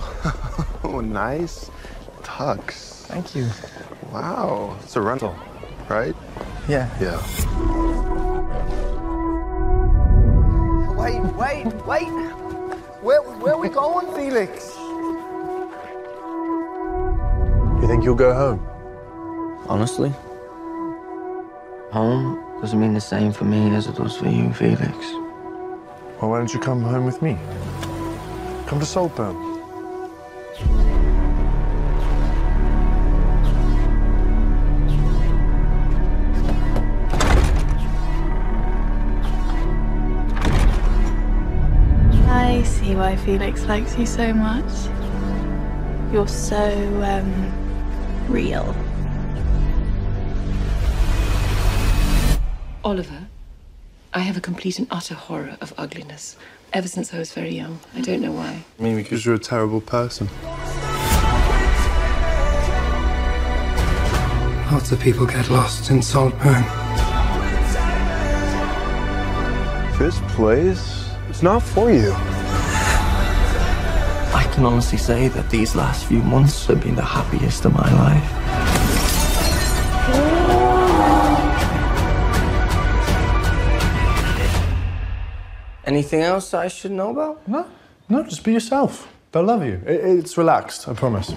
Oh, nice tux. Thank you. Wow, it's a rental, right? Yeah. Yeah. Wait, wait, wait. Where, where are we going, Felix? You think you'll go home? Honestly, home doesn't mean the same for me as it does for you, Felix. Well, why don't you come home with me? Come to Saltburn. See why Felix likes you so much. You're so, um, real. Oliver, I have a complete and utter horror of ugliness. Ever since I was very young. I don't know why. Maybe because you're a terrible person. Lots of people get lost in Saltburn. This place, it's not for you. Can honestly say that these last few months have been the happiest of my life. Anything else I should know about? No, no, just be yourself. They'll love you. It's relaxed, I promise.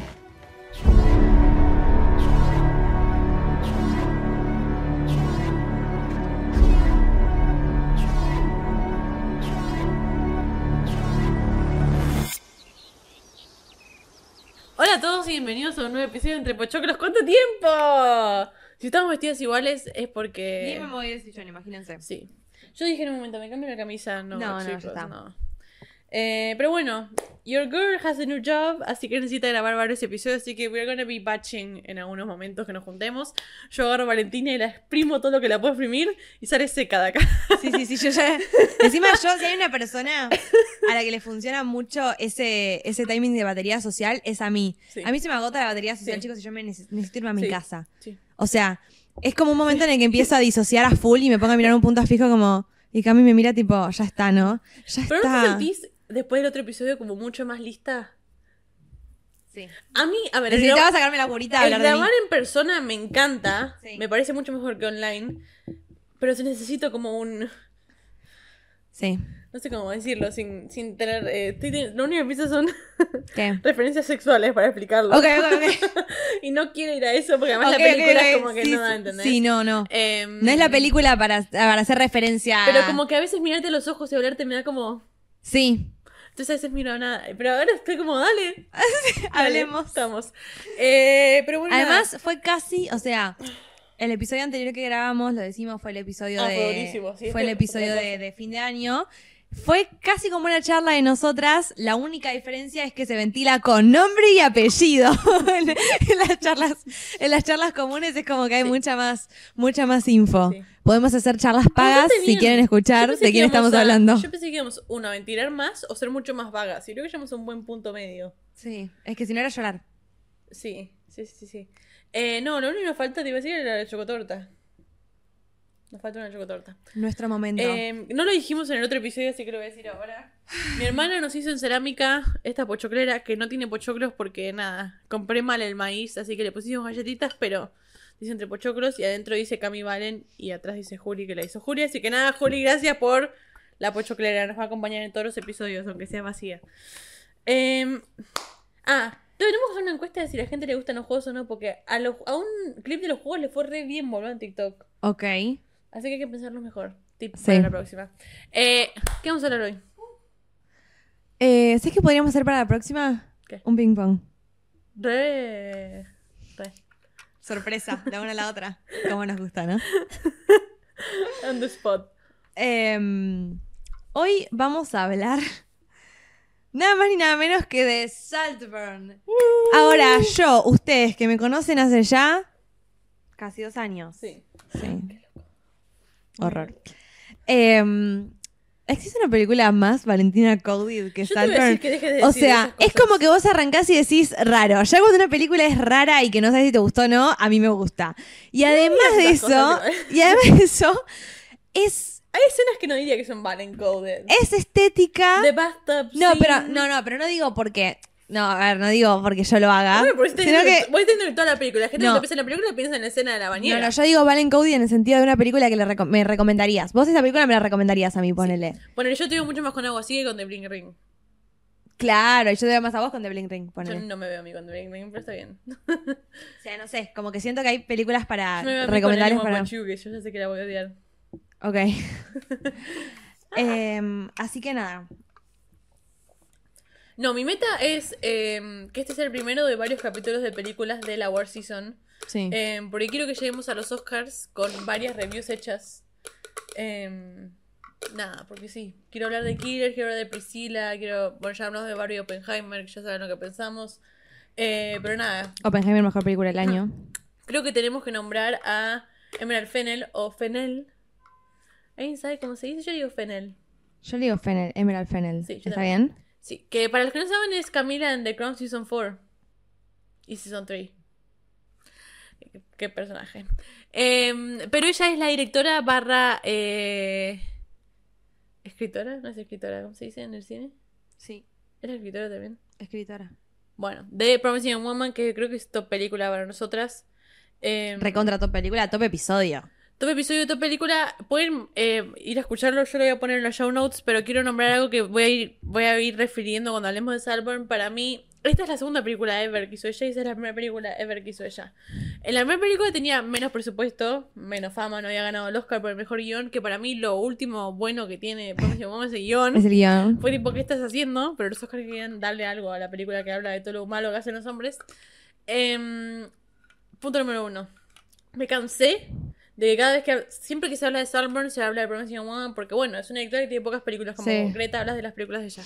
Y bienvenidos a un nuevo episodio de Entre Pochoclos. ¿Cuánto tiempo? Si estamos vestidos iguales es porque. Ni me moví del sillón, imagínense. Sí. Yo dije en un momento, me cambio la camisa. No, No, no, ya chicos, está. no. Eh, pero bueno, Your Girl has a new job, así que necesita grabar varios episodios, así que we're gonna be batching en algunos momentos que nos juntemos. Yo agarro a Valentina y la exprimo todo lo que la puedo exprimir y sale seca de acá. Sí, sí, sí, yo ya. Encima, yo, si hay una persona a la que le funciona mucho ese, ese timing de batería social, es a mí. Sí. A mí se me agota la batería social, Sí. chicos, y yo me neces- necesito irme a mi Sí. casa. Sí. O sea, es como un momento en el que empiezo a disociar a full y me pongo a mirar un punto fijo como. Y Cami me mira tipo, ya está, ¿no? Ya Pero no está. te sentís después del otro episodio como mucho más lista. Sí. A mí, a ver, el Necesitaba grab- sacarme la curita el hablar de mí. grabar en persona me encanta, Sí. me parece mucho mejor que online, pero sí necesito como un, Sí. no sé cómo decirlo, sin, sin tener, eh, estoy de- lo único que pienso son ¿Qué? referencias sexuales para explicarlo. Ok, ok, ok. y no quiero ir a eso porque además la película es como que Sí, no da a entender. Sí, no, no. Em, No es la película para, para hacer referencia. Pero como que a veces mirarte a los ojos y hablarte me da como... Sí. Entonces a veces miro nada. Pero ahora estoy como, dale. Hablemos. Estamos. Eh, pero bueno, nada. Además, fue casi, o sea, el episodio anterior que grabamos, lo decimos, fue el episodio Ah, de. fue buenísimo, sí, fue el episodio de, fin de año. Fue casi como una charla de nosotras. La única diferencia es que se ventila con nombre y apellido. en, en las charlas, en las charlas comunes es como que hay mucha más, mucha más info. Sí. Podemos hacer charlas pagas si quieren escuchar de quién estamos a- hablando. Yo pensé que íbamos, uno, a ventilar más o ser mucho más vagas. Y creo que llegamos a un buen punto medio. Sí, es que si no era llorar. Sí, sí, sí, sí. Eh, no, lo único que nos falta, te iba a decir, era la chocotorta. Nos falta una chocotorta. Nuestro momento. Eh, no lo dijimos en el otro episodio, así que lo voy a decir ahora. Mi hermana nos hizo en cerámica esta pochoclera que no tiene pochoclos porque nada, compré mal el maíz, así que le pusimos galletitas, pero dice entre pochoclos y adentro dice Cami Valen y atrás dice Juli que la hizo Juli. Así que nada, Juli, gracias por la pochoclera. Nos va a acompañar en todos los episodios, aunque sea vacía. Em, ah, tenemos que hacer una encuesta de si a la gente le gustan los juegos o no, porque a, los, a un clip de los juegos le fue re bien, boludo, en TikTok. ok. Así que hay que pensarlo mejor. Tip Sí. para la próxima. Eh, ¿Qué vamos a hablar hoy? Eh, ¿Sabes qué podríamos hacer para la próxima? ¿Qué? Un ping pong. Re. Re. Sorpresa, la una a la otra. Como nos gusta, ¿no? On the spot. Em, hoy vamos a hablar nada más ni nada menos que de Saltburn. Ahora, yo, ustedes que me conocen hace ya casi dos años. Sí. Sí. Horror. Em, ¿Existe una película más Valentina Cody que Yo te iba a decir que dejes de O decir sea, esas es cosas. como que vos arrancás y decís raro. Ya cuando una película es rara y que no sabes si te gustó o no, a mí me gusta. Y además de esas eso, cosas, y además de eso, es, Hay escenas que no diría que son Valen Coded. es estética. The bathtub No, scene. pero no, no, pero no digo porque No, a ver, no digo porque yo lo haga. Bueno, porque estás sino que. vos estás toda la película. La gente No. cuando piensa en la película piensa en la escena de la No, bañera. no, yo digo Valen Cody en el sentido de una película que le reco- me recomendarías. Vos esa película me la recomendarías a mí, ponele. Bueno, yo te digo mucho más con algo así que con The Bling Ring. Claro, y yo te veo más a vos con The Blink Ring, Yo ponele. no me veo a mí con The Bling Ring, pero está bien. O sea, no sé, como que siento que hay películas para Yo veo recomendarles para. Que yo ya sé que la voy a odiar. Ok. Em, así que nada. No, mi meta es eh, que este sea el primero de varios capítulos de películas de la War Season. Sí. Eh, porque quiero que lleguemos a los Oscars con varias reviews hechas. Eh, nada, porque sí. Quiero hablar de Killer, quiero hablar de Priscila, quiero. Bueno, ya hablamos de Barbie Oppenheimer, que ya saben lo que pensamos. Eh, pero nada, Oppenheimer, mejor película del año. creo que tenemos que nombrar a Emerald Fennel o Fennel. ¿Alguien sabe cómo se dice? Yo digo Fennel. Yo le digo Fennel, Emerald Fennel. Sí, ¿Está también. bien? Sí, que para los que no saben es Camila en The Crown Season 4 y Season 3. Qué, qué personaje. Em, pero ella es la directora barra... eh, ¿Escritora? ¿No es escritora? ¿Cómo se dice en el cine? Sí. ¿Era escritora también? Escritora. Bueno, de Promising Woman, que creo que es top película para nosotras. Em, Recontra top película, top episodio. Top episodio de top película. Pueden eh, ir a escucharlo, yo lo voy a poner en los show notes, pero quiero nombrar algo que voy a ir, voy a ir refiriendo cuando hablemos de Salborn. Para mí, esta es la segunda película ever que hizo ella y esa es la primera película ever que hizo ella. En la primera película tenía menos presupuesto, menos fama, no había ganado el Oscar por el mejor guion, que para mí lo último bueno que tiene Promising Young Woman es el guion. Es el guion. Fue tipo, ¿qué estás haciendo? Pero los Oscars querían darle algo a la película que habla de todo lo malo que hacen los hombres. Em, punto número uno. Me cansé de que cada vez que... Siempre que se habla de Salburn se habla de Promising Woman porque, bueno, es una directora que tiene pocas películas como Sí. Greta, hablas de las películas de ella.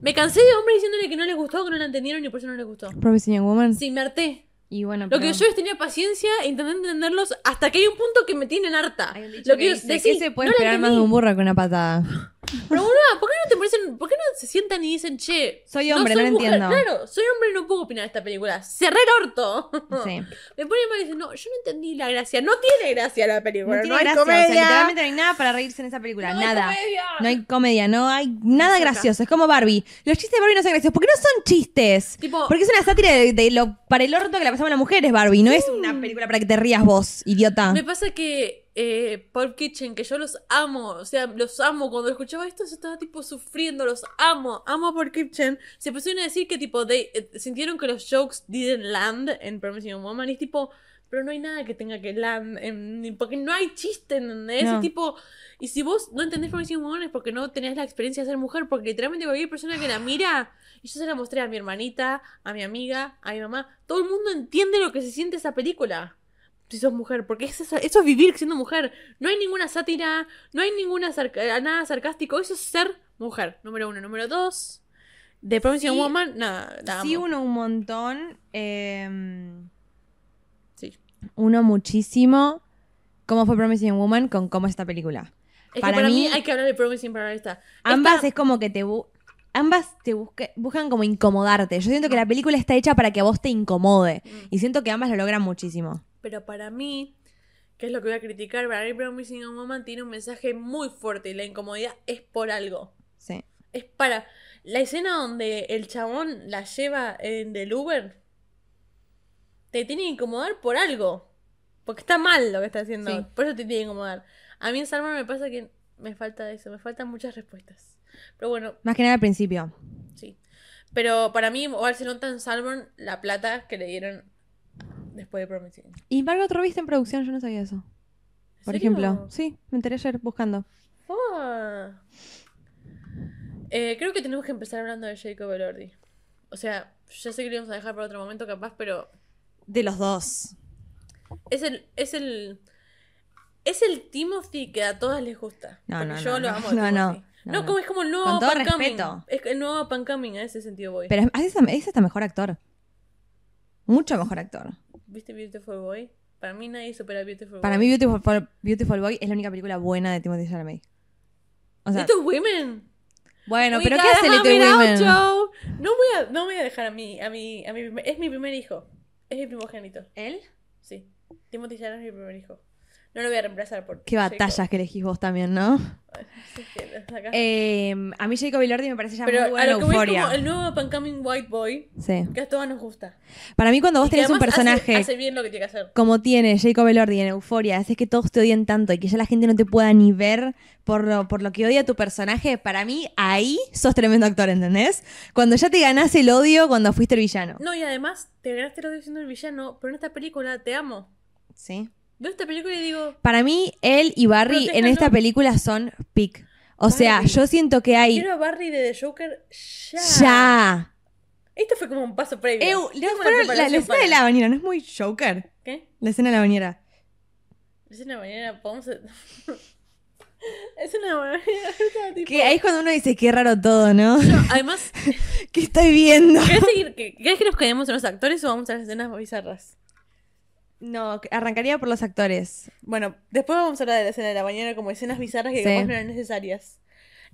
Me cansé de hombres diciéndole que no les gustó, que no la entendieron y por eso no les gustó. Promising Woman. Sí, me harté. Y bueno, Lo que yo es tenía paciencia e intenté entenderlos hasta que hay un punto que me tienen harta. Hay Lo que que, dice, decí, ¿qué se puede no la esperar más de un burro que una patada? Pero boluda, ¿por qué no te parecen, por qué no se sientan y dicen, che, Soy hombre, no mujer"? entiendo. Claro, soy hombre y no puedo opinar de esta película. Cerré el orto. Sí. Me pone mal y dice, no, yo no entendí la gracia. No tiene gracia la película. No hay comedia. o sea, literalmente no hay nada para reírse en esa película, No hay nada. comedia. No hay comedia, no hay nada gracioso. Es como Barbie. Los chistes de Barbie no son graciosos. ¿Por qué no son chistes? Tipo- Porque es una sátira de, de lo para el orto que le a las mujeres, Barbie. No es una película para que te rías vos, idiota. Me pasa que eh, Pulp Kitchen, que yo los amo, o sea, los amo. Cuando escuchaba esto, yo estaba tipo sufriendo, los amo, amo a Pulp Kitchen. Se pusieron a decir que tipo, they- eh, sintieron que los jokes didn't land en Promising Woman. Y es tipo, pero no hay nada que tenga que land, en- porque no hay chiste, ¿entendés? No. Es tipo, y si vos no entendés Young Woman es porque no tenés la experiencia de ser mujer, porque literalmente cualquier persona que la mira, y yo se la mostré a mi hermanita, a mi amiga, a mi mamá, todo el mundo entiende lo que se siente esa película si sos mujer, porque es eso es vivir siendo mujer. No hay ninguna sátira, no hay ninguna nada sarcástico, eso es ser mujer. Número uno. Número dos, de Promising Sí. Woman, nada, la Sí, uno un montón. eh. Uno muchísimo. ¿Cómo fue Promising Woman con cómo es esta película? Es Para que para mí, mí- hay que hablar de Promising para esta. Ambas Esta- es como que te... Ambas te busque- buscan como incomodarte. Yo siento que la película está hecha para que a vos te incomode. Mm. Y siento que ambas lo logran muchísimo. Pero para mí, que es lo que voy a criticar, para mí Promising Woman tiene un mensaje muy fuerte y la incomodidad es por algo. Sí. Es para... La escena donde el chabón la lleva en del Uber te tiene que incomodar por algo. Porque está mal lo que está haciendo. Sí. Por eso te tiene que incomodar. A mí en Salman me pasa que me falta eso, me faltan muchas respuestas. Pero bueno, Más que nada al principio. sí. Pero para mí, igual se nota en Salmon la plata que le dieron después de Promising. Y Margot Robbie está en producción, yo no sabía eso. Por serio? ejemplo. Sí, me enteré ayer buscando. Eh, creo que tenemos que empezar hablando de Jacob Elordi. O sea, ya sé que lo íbamos a dejar para otro momento capaz, pero De los dos. es el, es el, es el Timothy que a todas les gusta. No, no, yo no, lo amo. no, no, No, como es como el nuevo Con todo respeto. Es el nuevo Pan Coming, a ese sentido voy. Pero es, es, hasta mejor actor. Mucho mejor actor. ¿Viste Beautiful Boy? Para mí nadie supera Beautiful Para Boy. mí Beautiful, Beautiful Boy es la única película buena de Timothy Chalamet. O sea, Little Women. bueno, pero ¿qué hace Little out, Women? No voy a, no voy a dejar a mi, a mi, a mi es mi primer hijo. Es mi primogénito. ¿Él? Sí. Timothy Chalamet es mi primer hijo. No lo voy a reemplazar por. Qué Jacob. batallas que elegís vos también, ¿no? Sí. Eh, a mí Jacob Elordi me parece ya Pero muy a buena lo que voy es euforia. como el nuevo up and coming white boy Sí. que a todos nos gusta. Para mí cuando vos Y tenés un hace- personaje Hace, bien lo que tiene que hacer. como tiene Jacob Elordi en Euforia, haces que todos te odien tanto y que ya la gente no te pueda ni ver por lo, por lo que odia tu personaje, para mí ahí sos tremendo actor, ¿entendés? Cuando ya te ganás el odio cuando fuiste el villano. No, y además te ganaste lo de siendo el villano, pero en esta película te amo. Sí. Veo esta película y digo, Para mí, él y Barry en esta película son pick. O sea, yo siento que hay... quiero a Barry de The Joker ya. ¡Ya! Esto fue como un paso previo. No, fueron- la, la escena de la bañera no es muy Joker. ¿Qué? La escena de la bañera. Es una mañana, podemos... es una mañana... tipo- Que ahí es cuando uno dice, qué raro todo, ¿no? Además, ¿Qué estoy viendo? ¿querés, seguir, que, ¿querés que nos quedemos en los actores o vamos a las escenas bizarras? No, arrancaría por los actores. Bueno, después vamos a hablar de la escena de la mañana como escenas bizarras que Sí. capaz no eran necesarias.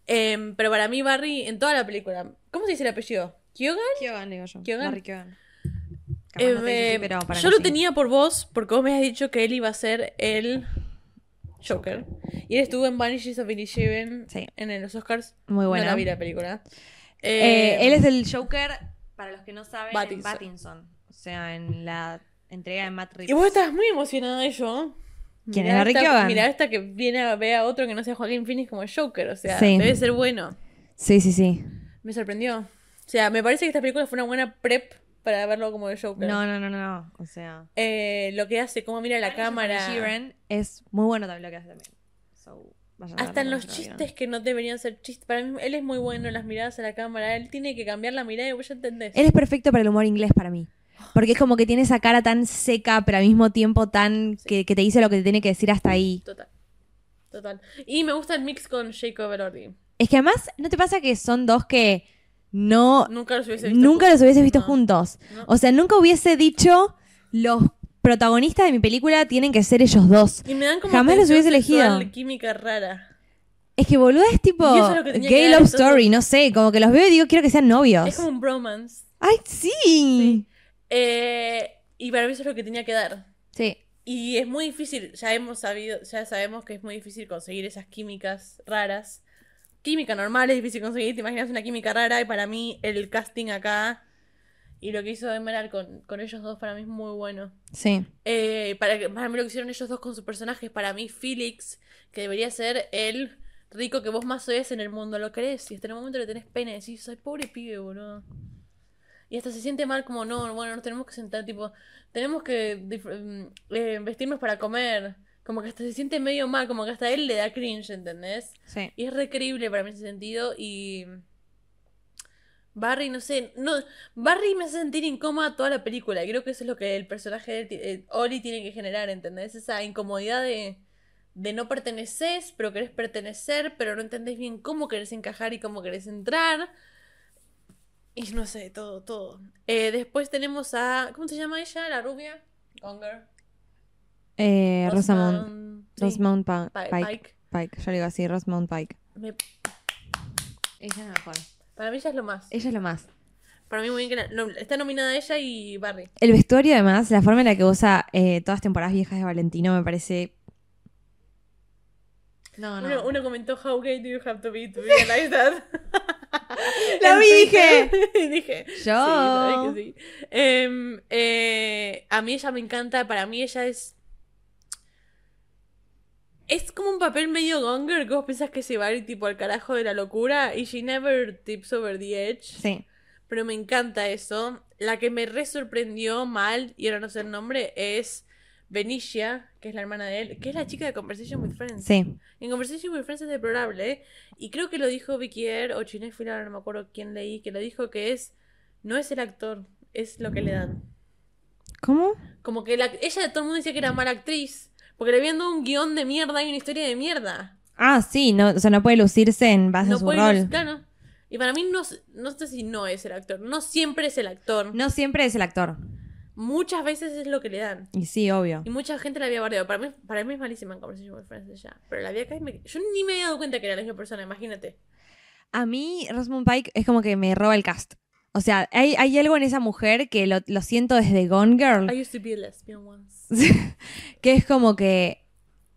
Em, pero para mí Barry, en toda la película, ¿cómo se dice el apellido? ¿Kyogan? Kyogan, digo yo. Kyogan. Barry Kyogan. Em, no eh, pero para yo lo sí. tenía por vos, porque vos me has dicho que él iba a ser el Joker. Y él estuvo en Vanishes of Inisherin Sí. en los Oscars. Muy buena. No la vi la película. Eh, Eh, él es el Joker, para los que no saben, en. Pattinson. O sea, en la entrega de Matt Reeves. Y vos estás muy emocionada de yo. ¿Quién Mirá es Barry esta-? Mirá esta que viene a ver a otro que no sea Joaquín Phoenix como Joker. O sea, Sí. debe ser bueno. Sí, sí, sí. Me sorprendió. O sea, me parece que esta película fue una buena prep para verlo como el Joker. No, no, no, no. O sea... Eh, lo que hace, cómo mira la cámara. Es muy bueno también lo que hace también. So, Hasta en los chistes que no deberían ser chistes. Para mí, él es muy bueno en las miradas a la cámara. Él tiene que cambiar la mirada y vos ya entendés. Él es perfecto para el humor inglés para mí. Porque es como que tiene esa cara tan seca, pero al mismo tiempo tan... Que, que te dice lo que te tiene que decir hasta ahí. Total. Total. Y me gusta el mix con Jacob Elordi. Es que además, ¿no te pasa que son dos que no... Nunca los hubiese visto. Nunca los hubiese visto No. juntos. No. O sea, nunca hubiese dicho los protagonistas de mi película tienen que ser ellos dos. Y me dan como Jamás los hubiese elegido. química rara. Es que boludo es tipo es gay love story, no sé, como que los veo y digo quiero que sean novios. Es como un bromance. Ay, sí. Eh, y para mí eso es lo que tenía que dar. Sí. Y es muy difícil, ya hemos sabido, ya sabemos que es muy difícil conseguir esas químicas raras. Química normal es difícil conseguir, te imaginas una química rara y para mí el casting acá y lo que hizo Emerald con, con ellos dos para mí es muy bueno. Sí. Eh, para, para mí lo que hicieron ellos dos con sus personajes, para mí Felix, que debería ser el rico que vos más odias en el mundo, lo crees y hasta el momento le tenés pena y decís, ay, pobre pibe, boludo. Y hasta se siente mal como, no, bueno, nos tenemos que sentar, tipo, tenemos que mm, eh, vestirnos para comer. Como que hasta se siente medio mal, como que hasta él le da cringe, ¿entendés? Sí. Y es re creíble para mí ese sentido. Y. Barry, no sé. No, Barry me hace sentir incómoda toda la película. Y creo que eso es lo que el personaje de él ti- eh, Oli tiene que generar, ¿entendés? Esa incomodidad de, de no perteneces, pero querés pertenecer, pero no entendés bien cómo querés encajar y cómo querés entrar. Y no sé, todo, todo. Eh, después tenemos a. ¿Cómo se llama ella? La rubia. Gonger. Eh, Rosamund. Rosamund, sí. Pike. Pike. Pike. Yo le digo así, Rosamund Pike. Me- Ella es la mejor. para mí ella es lo más. Ella es lo más. Para mí muy bien que la- no, está nominada ella y Barry. El vestuario, además, la forma en la que usa eh, todas las temporadas viejas de Valentino me parece. No, no. Uno, uno comentó How gay do you have to be to realize that. Lo dije. Dije. Yo. Sí, que sí. Em, eh, a mí ella me encanta. Para mí ella es. Es como un papel medio gonger que vos pensás que se va a ir tipo al carajo de la locura. Y she never tips over the edge. Sí. Pero me encanta eso. La que me re sorprendió mal, y ahora no sé el nombre, es Benicia, que es la hermana de él, que es la chica de Conversation with Friends. Sí. En Conversation with Friends es deplorable, ¿eh? Y creo que lo dijo Vicky Air o Chinéfila, ahora no me acuerdo quién leí, que lo dijo que es. No es el actor, es lo que le dan. ¿Cómo? Como que la, ella todo el mundo decía que era mala actriz. Porque le habían dado un guion de mierda y una historia de mierda. Ah, sí, no, o sea, no puede lucirse en base No a su puede rol. luz- claro. Y para mí no, no sé si no es el actor. No siempre es el actor. No siempre es el actor. Muchas veces es lo que le dan. Y sí, obvio. Y mucha gente la había bardeado. Para mí, para mí es malísima en Conversation with Friends ella. Pero la vi acá y me... Yo ni me había dado cuenta que era la misma persona, imagínate. A mí, Rosamund Pike es como que me roba el cast. O sea, hay, hay algo en esa mujer que lo, lo siento desde Gone Girl, I used to be a lesbian once. que es como que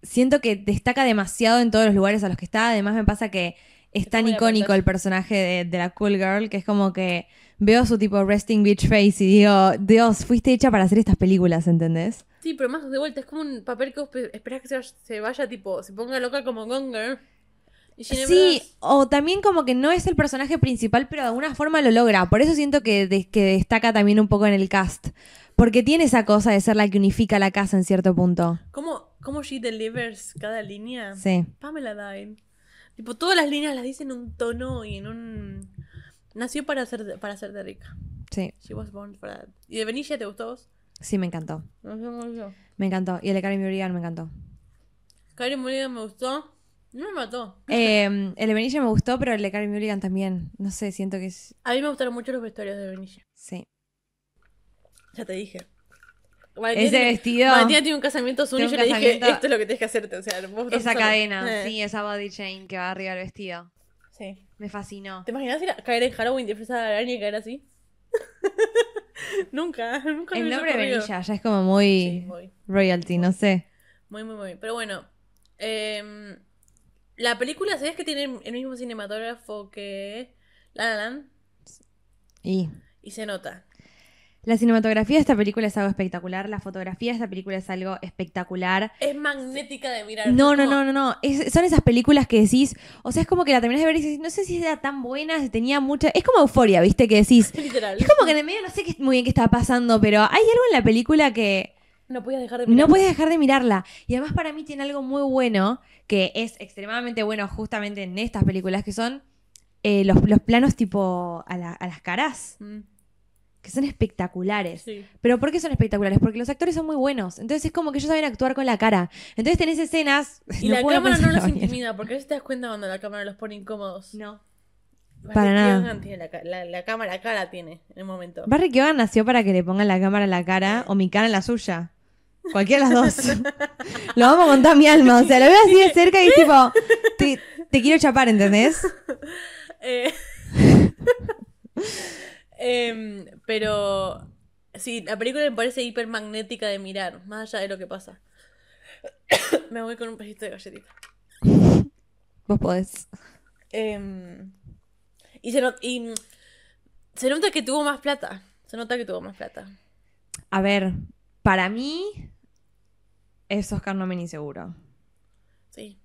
siento que destaca demasiado en todos los lugares a los que está. Además me pasa que es tan icónico el personaje de, de la cool girl que es como que veo su tipo resting bitch face y digo, Dios, fuiste hecha para hacer estas películas, ¿entendés? Sí, pero más de vuelta, es como un papel que vos esperás que se vaya, se vaya, tipo, se ponga loca como Gonger. Sí, o también como que no es el personaje principal, pero de alguna forma lo logra. Por eso siento que, de- que destaca también un poco en el cast. Porque tiene esa cosa de ser la que unifica la casa en cierto punto. ¿Cómo, cómo she delivers cada línea? Sí. Pamela Dine. Tipo, todas las líneas las dice en un tono y en un... Nació para ser, para ser de rica. Sí, She was born for that. ¿Y de Benicia te gustó vos? sí, me encantó. No sé cómo yo. Me encantó. Y el de Karen Mulligan me encantó. Karen Mulligan me gustó. No me mató. Eh, el de Benicia me gustó, pero el de Karen Mulligan también. No sé, siento que es... A mí me gustaron mucho los vestuarios de Benicia. Sí. Ya te dije. Ese vestido... Valentina tiene un casamiento azul y yo le dije, esto es lo que tienes que hacerte. O sea, vos Esa cadena, Eh, sí, esa body chain que va arriba del vestido. sí. Me fascinó. ¿Te imaginas ir a caer en Halloween disfrazada de araña y caer así? nunca, nunca me El hubiese nombre. Benilla ya es como muy Sí, muy, royalty, no sé. muy, muy, muy. Pero bueno, em, la película, ¿sabías que tiene el mismo cinematógrafo que La La Land? Y Y se nota. La cinematografía de esta película es algo espectacular, la fotografía de esta película es algo espectacular. Es magnética de mirar. No, no, no, no, no. Es- son esas películas que decís, o sea, es como que la terminás de ver y dices, no sé si era tan buena, si tenía mucha... Es como euforia, ¿viste? Que decís... Literal. Es como que en el medio no sé qué, muy bien qué estaba pasando, pero hay algo en la película que No podías dejar de mirar. no puedes dejar de mirarla. Y además para mí tiene algo muy bueno, que es extremadamente bueno justamente en estas películas, que son eh, los, los planos tipo a, la- a las caras, Mm, que son espectaculares. sí. ¿Pero por qué son espectaculares? Porque los actores son muy buenos. Entonces es como que ellos saben actuar con la cara. Entonces tenés escenas... Y no la cámara no los bien. intimida, porque a veces te das cuenta cuando la cámara los pone incómodos. No. Barry para nada. Tiene la, la, la cámara la tiene en el momento. Barry Keoghan nació para que le pongan la cámara en la cara o mi cara en la suya. Cualquiera de las dos. lo amo con toda mi alma. O sea, lo veo así de cerca y es tipo, te, te quiero chapar, ¿entendés? Eh, em, pero sí, la película me parece hipermagnética de mirar, más allá de lo que pasa. me voy con un pedacito de galletita. Vos podés. Em, y, se not- y, se nota que tuvo más plata. Se nota que tuvo más plata. A ver, para mí es Oscar Nomen seguro. Sí.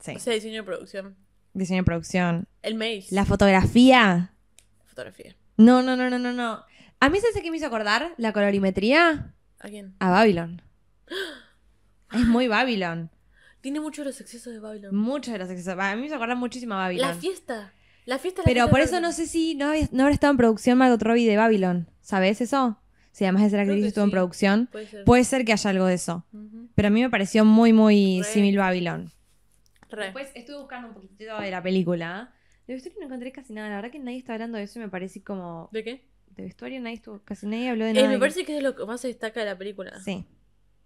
Sí. O sea, diseño de producción. Diseño de producción. El Maze. La fotografía. fotografía. No, no, no, no, no, no. A mí, ¿sabes qué me hizo acordar? La colorimetría ¿A quién? a Babylon. Es muy Babylon. Tiene muchos de los excesos de Babylon. Muchos de los excesos. A mí me hizo acordar muchísimo a Babylon. La fiesta. La fiesta. la Pero fiesta por eso no sé si no, había- no habrá estado en producción Margot Robbie de Babylon. ¿Sabes eso? Si además de ser actriz que estuvo en producción. Puede ser. Puede ser que haya algo de eso. Pero a mí me pareció muy, muy Re. simil Babylon. Re. Después estuve buscando un poquitito de la película. De vestuario no encontré casi nada. La verdad que nadie está hablando de eso y me parece como... ¿De qué? De vestuario nadie estuvo... Casi nadie habló de Eh, nada. me parece que es lo que más se destaca de la película. Sí.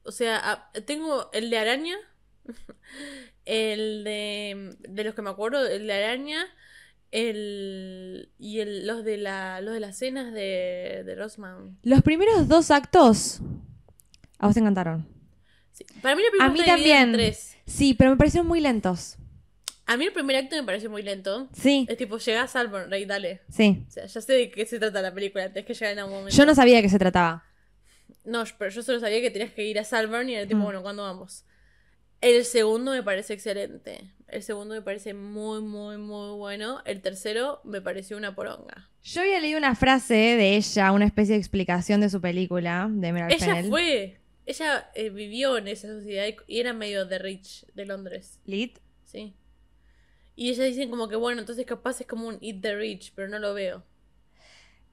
O sea, a- tengo el de araña. el de. De los que me acuerdo, el de araña. El. Y el, los de la. Los de las cenas de, de Rosman. Los primeros dos actos... A vos te encantaron. Sí. Para mí la película A mí en también. tres. Sí, pero me parecieron muy lentos. A mí el primer acto me pareció muy lento. Sí, Es tipo, llegás al Rey, dale. sí. O sea, ya sé de qué se trata la película, tenés que llegar en algún momento. Yo no sabía de qué se trataba. No, pero yo solo sabía que tenías que ir a Salburn y era tipo, Mm. bueno, ¿cuándo vamos? El segundo me parece excelente. El segundo me parece muy, muy, muy bueno. El tercero me pareció una poronga. Yo había leído una frase de ella, una especie de explicación de su película, de Emerald Ella fue. Ella eh, vivió en esa sociedad y- y era medio de rich de Londres. Lit. Sí. Y ella dicen como que, bueno, entonces capaz es como un Eat the Rich, pero no lo veo.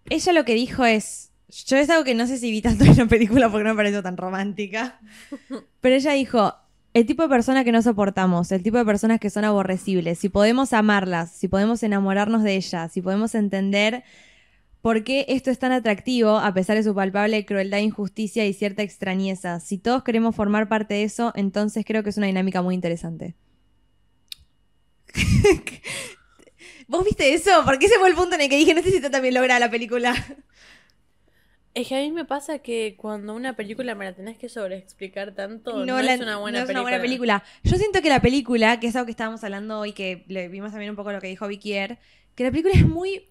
Ella lo que dijo es. Yo es algo que no sé si vi tanto en la película porque no me pareció tan romántica. Pero ella dijo: el tipo de personas que no soportamos, el tipo de personas que son aborrecibles, si podemos amarlas, si podemos enamorarnos de ellas, si podemos entender por qué esto es tan atractivo a pesar de su palpable crueldad, injusticia y cierta extrañeza. Si todos queremos formar parte de eso, entonces creo que es una dinámica muy interesante. ¿Vos viste eso? Porque ese fue el punto en el que dije, no sé si también logra la película. Es que a mí me pasa que cuando una película me la tenés que sobreexplicar tanto, no, la- es una buena no es película. una buena película. Yo siento que la película, que es algo que estábamos hablando hoy, que le vimos también un poco lo que dijo Vikier, que la película es muy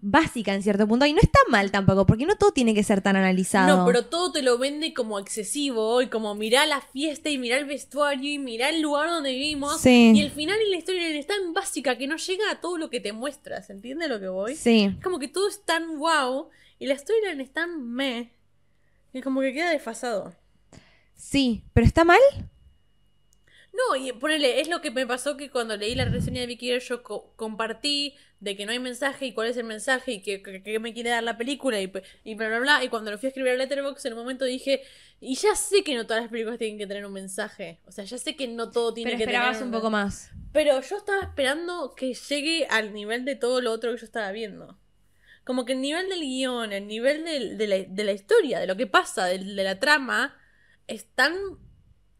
básica en cierto punto y no está mal tampoco, porque no todo tiene que ser tan analizado. No, pero todo te lo vende como excesivo y como mirá la fiesta y mirá el vestuario y mirá el lugar donde vivimos. Sí. Y el final y la historia es tan básica que no llega a todo lo que te muestras. ¿Entiendes lo que voy? Sí. Es como que todo es tan wow y la storyline es tan meh. Y como que queda desfasado. Sí, pero está mal. No, y ponele, es lo que me pasó que cuando leí la reseña de Vicky yo co- compartí de que no hay mensaje y cuál es el mensaje y que, que- que me quiere dar la película y, bla bla bla. Y cuando lo fui a escribir a Letterboxd, en un momento dije, y ya sé que no todas las películas tienen que tener un mensaje. O sea, ya sé que no todo tiene Pero que esperabas tener un poco más. Pero yo estaba esperando que llegue al nivel de todo lo otro que yo estaba viendo. Como que el nivel del guion, el nivel del- de, la, de la historia, de lo que pasa, de, la trama, es tan...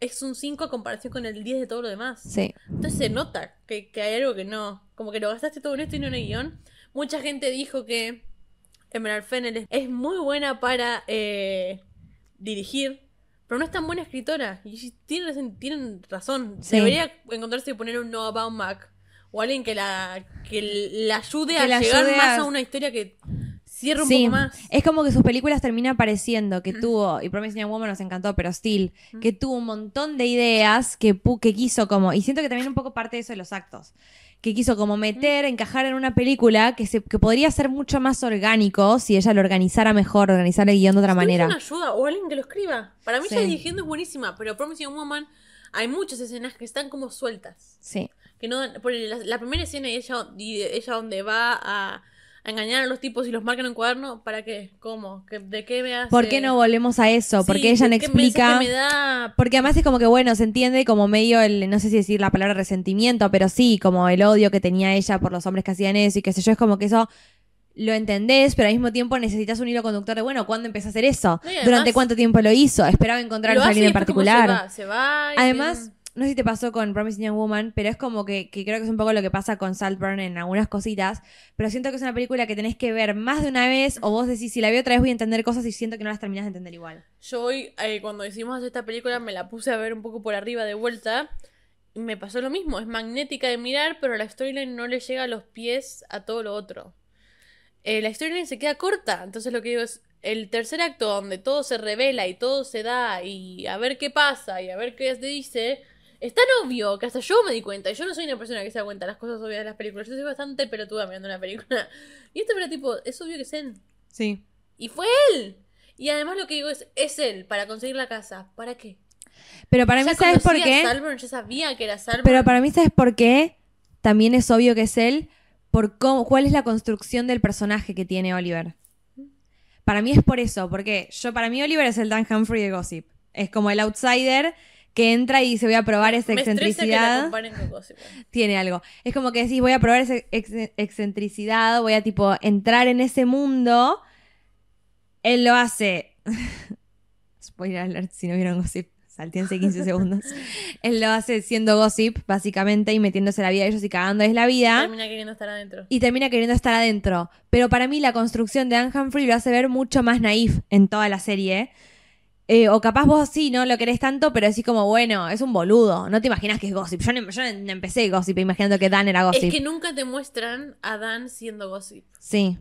Es un 5 a comparación con el 10 de todo lo demás. Sí. Entonces se nota que, que hay algo que no. Como que lo gastaste todo en esto y no en el guion. Mucha gente dijo que Emerald Fennel es, muy buena para eh, dirigir, pero no es tan buena escritora. Y tienen, tienen razón. Sí. Debería encontrarse y poner un Noah Baumbach o alguien que la, que la ayude Que a la llegar ayude más a- a una historia que cierre un Sí, poco más. es como que sus películas terminan pareciendo que tuvo, y Promising Young Woman nos encantó, pero Still, que tuvo un montón de ideas que, que quiso como, y siento que también un poco parte de eso de los actos, que quiso como meter, encajar en una película que, se, que podría ser mucho más orgánico si ella lo organizara mejor, organizar el guion de otra manera. una ayuda o alguien que lo escriba. Para mí Sí. ella dirigiendo es buenísima, pero Promising Woman hay muchas escenas que están como sueltas. Sí. Que no la, la primera escena y ella, y ella donde va a, a engañar a los tipos y los marca en un cuaderno, ¿para qué? ¿Cómo? ¿Qué- ¿De qué me hace? ¿Por qué no volvemos a eso? Sí, Porque ella no ¿qué explica... mensaje me da? Porque además es como que, bueno, se entiende como medio el, no sé si decir la palabra resentimiento, pero sí, como el odio que tenía ella por los hombres que hacían eso y qué sé yo, es como que eso lo entendés, pero al mismo tiempo necesitas un hilo conductor de, bueno, ¿cuándo empezó a hacer eso? No, y además- ¿Durante cuánto tiempo lo hizo? Esperaba encontrar a alguien en particular. Se va, se va y Además, no sé si te pasó con Promising Young Woman, pero es como que, creo que es un poco lo que pasa con Saltburn en algunas cositas, pero siento que es una película que tenés que ver más de una vez o vos decís, si la veo otra vez voy a entender cosas y siento que no las terminás de entender igual. Yo hoy, eh, cuando hicimos esta película, me la puse a ver un poco por arriba de vuelta. Y me pasó lo mismo. Es magnética de mirar, pero la storyline no le llega a los pies a todo lo otro. Eh, la storyline se queda corta. Entonces lo que digo es, el tercer acto donde todo se revela y todo se da y a ver qué pasa y a ver qué se dice, es tan obvio que hasta yo me di cuenta. Y yo no soy una persona que se da cuenta de las cosas obvias de las películas. Yo soy bastante pelotuda mirando una película. Y esto era tipo, es obvio que es él. Sí. Y fue él. Y además lo que digo es, es él para conseguir la casa. ¿Para qué? Pero para mí, ¿sabes por qué? Salburn, ya sabía que era Salburn. Pero para mí, ¿sabes por qué? También es obvio que es él, por cómo, cuál es la construcción del personaje que tiene Oliver. Para mí es por eso, porque yo, para mí Oliver es el Dan Humphrey de Gossip. Es como el outsider que entra y dice voy a probar esa Me estresa que la excentricidad. comparen con Gossip. Tiene algo. Es como que decís voy a probar esa ex- excentricidad, voy a tipo entrar en ese mundo. Él lo hace. Spoiler alert si no vieron Gossip. Saltéense 15 segundos. Él lo hace siendo gossip, básicamente, y metiéndose la vida de ellos y cagándoles la vida. Termina queriendo estar adentro. Y termina queriendo estar adentro. Pero para mí la construcción de Anne Humphrey lo hace ver mucho más naif en toda la serie. Eh, o capaz vos sí, no lo querés tanto, pero decís como, bueno, es un boludo. No te imaginas que es gossip. Yo no, yo no empecé gossip imaginando que Dan era gossip. Es que nunca te muestran a Dan siendo Gossip. Sí.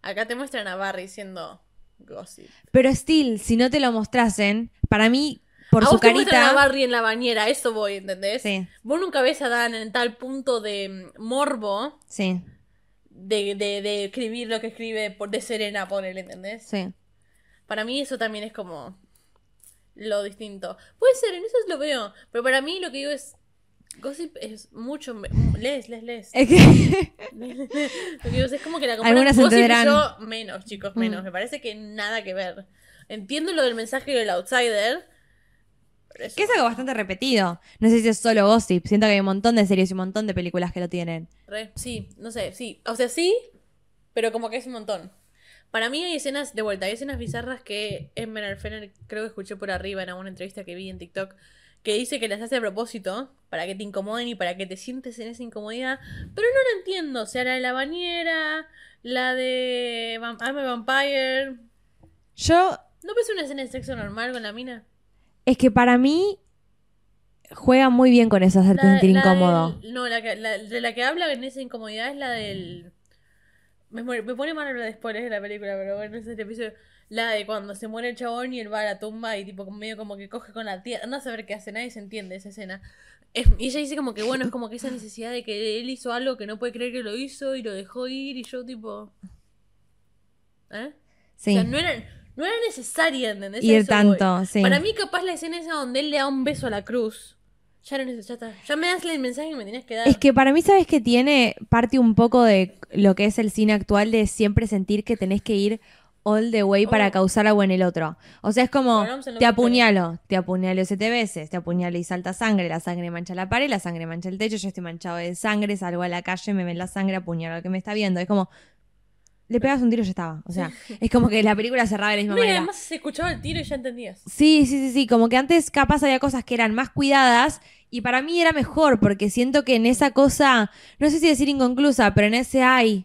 Acá te muestran a Barry siendo Gossip. Pero still, si no te lo mostrasen, para mí, por a su vos te muestran a carita. Barry en la bañera, eso voy, ¿entendés? Sí. Vos nunca ves a Dan en tal punto de mm, morbo Sí, de, de, de escribir lo que escribe por de Serena, ponele, ¿entendés? sí. Para mí eso también es como lo distinto. Puede ser, en eso lo veo. Pero para mí lo que digo es. Gossip es mucho. Les, les, les. Es que. Lo que digo es, es como que la comparan Algunas Gossip entenderán. yo menos, chicos, menos. Mm. Me parece que nada que ver. Entiendo lo del mensaje del outsider. Pero eso- que es algo bastante repetido. No sé si es solo gossip. Siento que hay un montón de series y un montón de películas que lo tienen. Re- sí, no sé, sí. O sea, sí, pero como que es un montón. Para mí hay escenas, de vuelta, hay escenas bizarras que Emerald Fennel creo que escuché por arriba en alguna entrevista que vi en TikTok, que dice que las hace a propósito, para que te incomoden y para que te sientes en esa incomodidad, pero no lo entiendo. O sea, la de la bañera, la de I'm a Vampire, Yo, ¿No ves una escena de sexo normal con la mina? es que para mí juega muy bien con eso, hacerte sentir incómodo. no, la, que- la- de la que habla en esa incomodidad es la del. Me, muere- me pone mal hablar de spoilers de la película, pero bueno, ese es el episodio. La de cuando se muere el chabón y él va a la tumba y tipo medio como que coge con la tía. No saber qué hace, nadie se entiende esa escena. Es- y ella dice como que bueno, es como que esa necesidad de que él hizo algo que no puede creer que lo hizo y lo dejó ir y yo tipo. ¿Eh? Sí. O sea, no era, no era necesaria, ¿entendés? Eso voy. tanto, sí. Para mí, capaz la escena esa donde él le da un beso a la cruz. Ya era necesario. Ya, está. Ya me das el mensaje que me tenías que dar. Es que para mí, ¿sabes que tiene parte un poco de lo que es el cine actual de siempre sentir que tenés que ir all the way para Oh. causar algo en el otro? O sea, es como, te apuñalo, te apuñalo siete veces, te apuñalo y salta sangre, la sangre mancha la pared, la sangre mancha el techo, yo estoy manchado de sangre, salgo a la calle, me ven la sangre, apuñalo al que me está viendo. Es como, le pegas un tiro y ya estaba. O sea, es como que la película cerraba de la misma y manera. además se escuchaba el tiro y ya entendías. Sí, sí, sí, sí, como que antes capaz había cosas que eran más cuidadas y para mí era mejor porque siento que en esa cosa, no sé si decir inconclusa, pero en ese ay,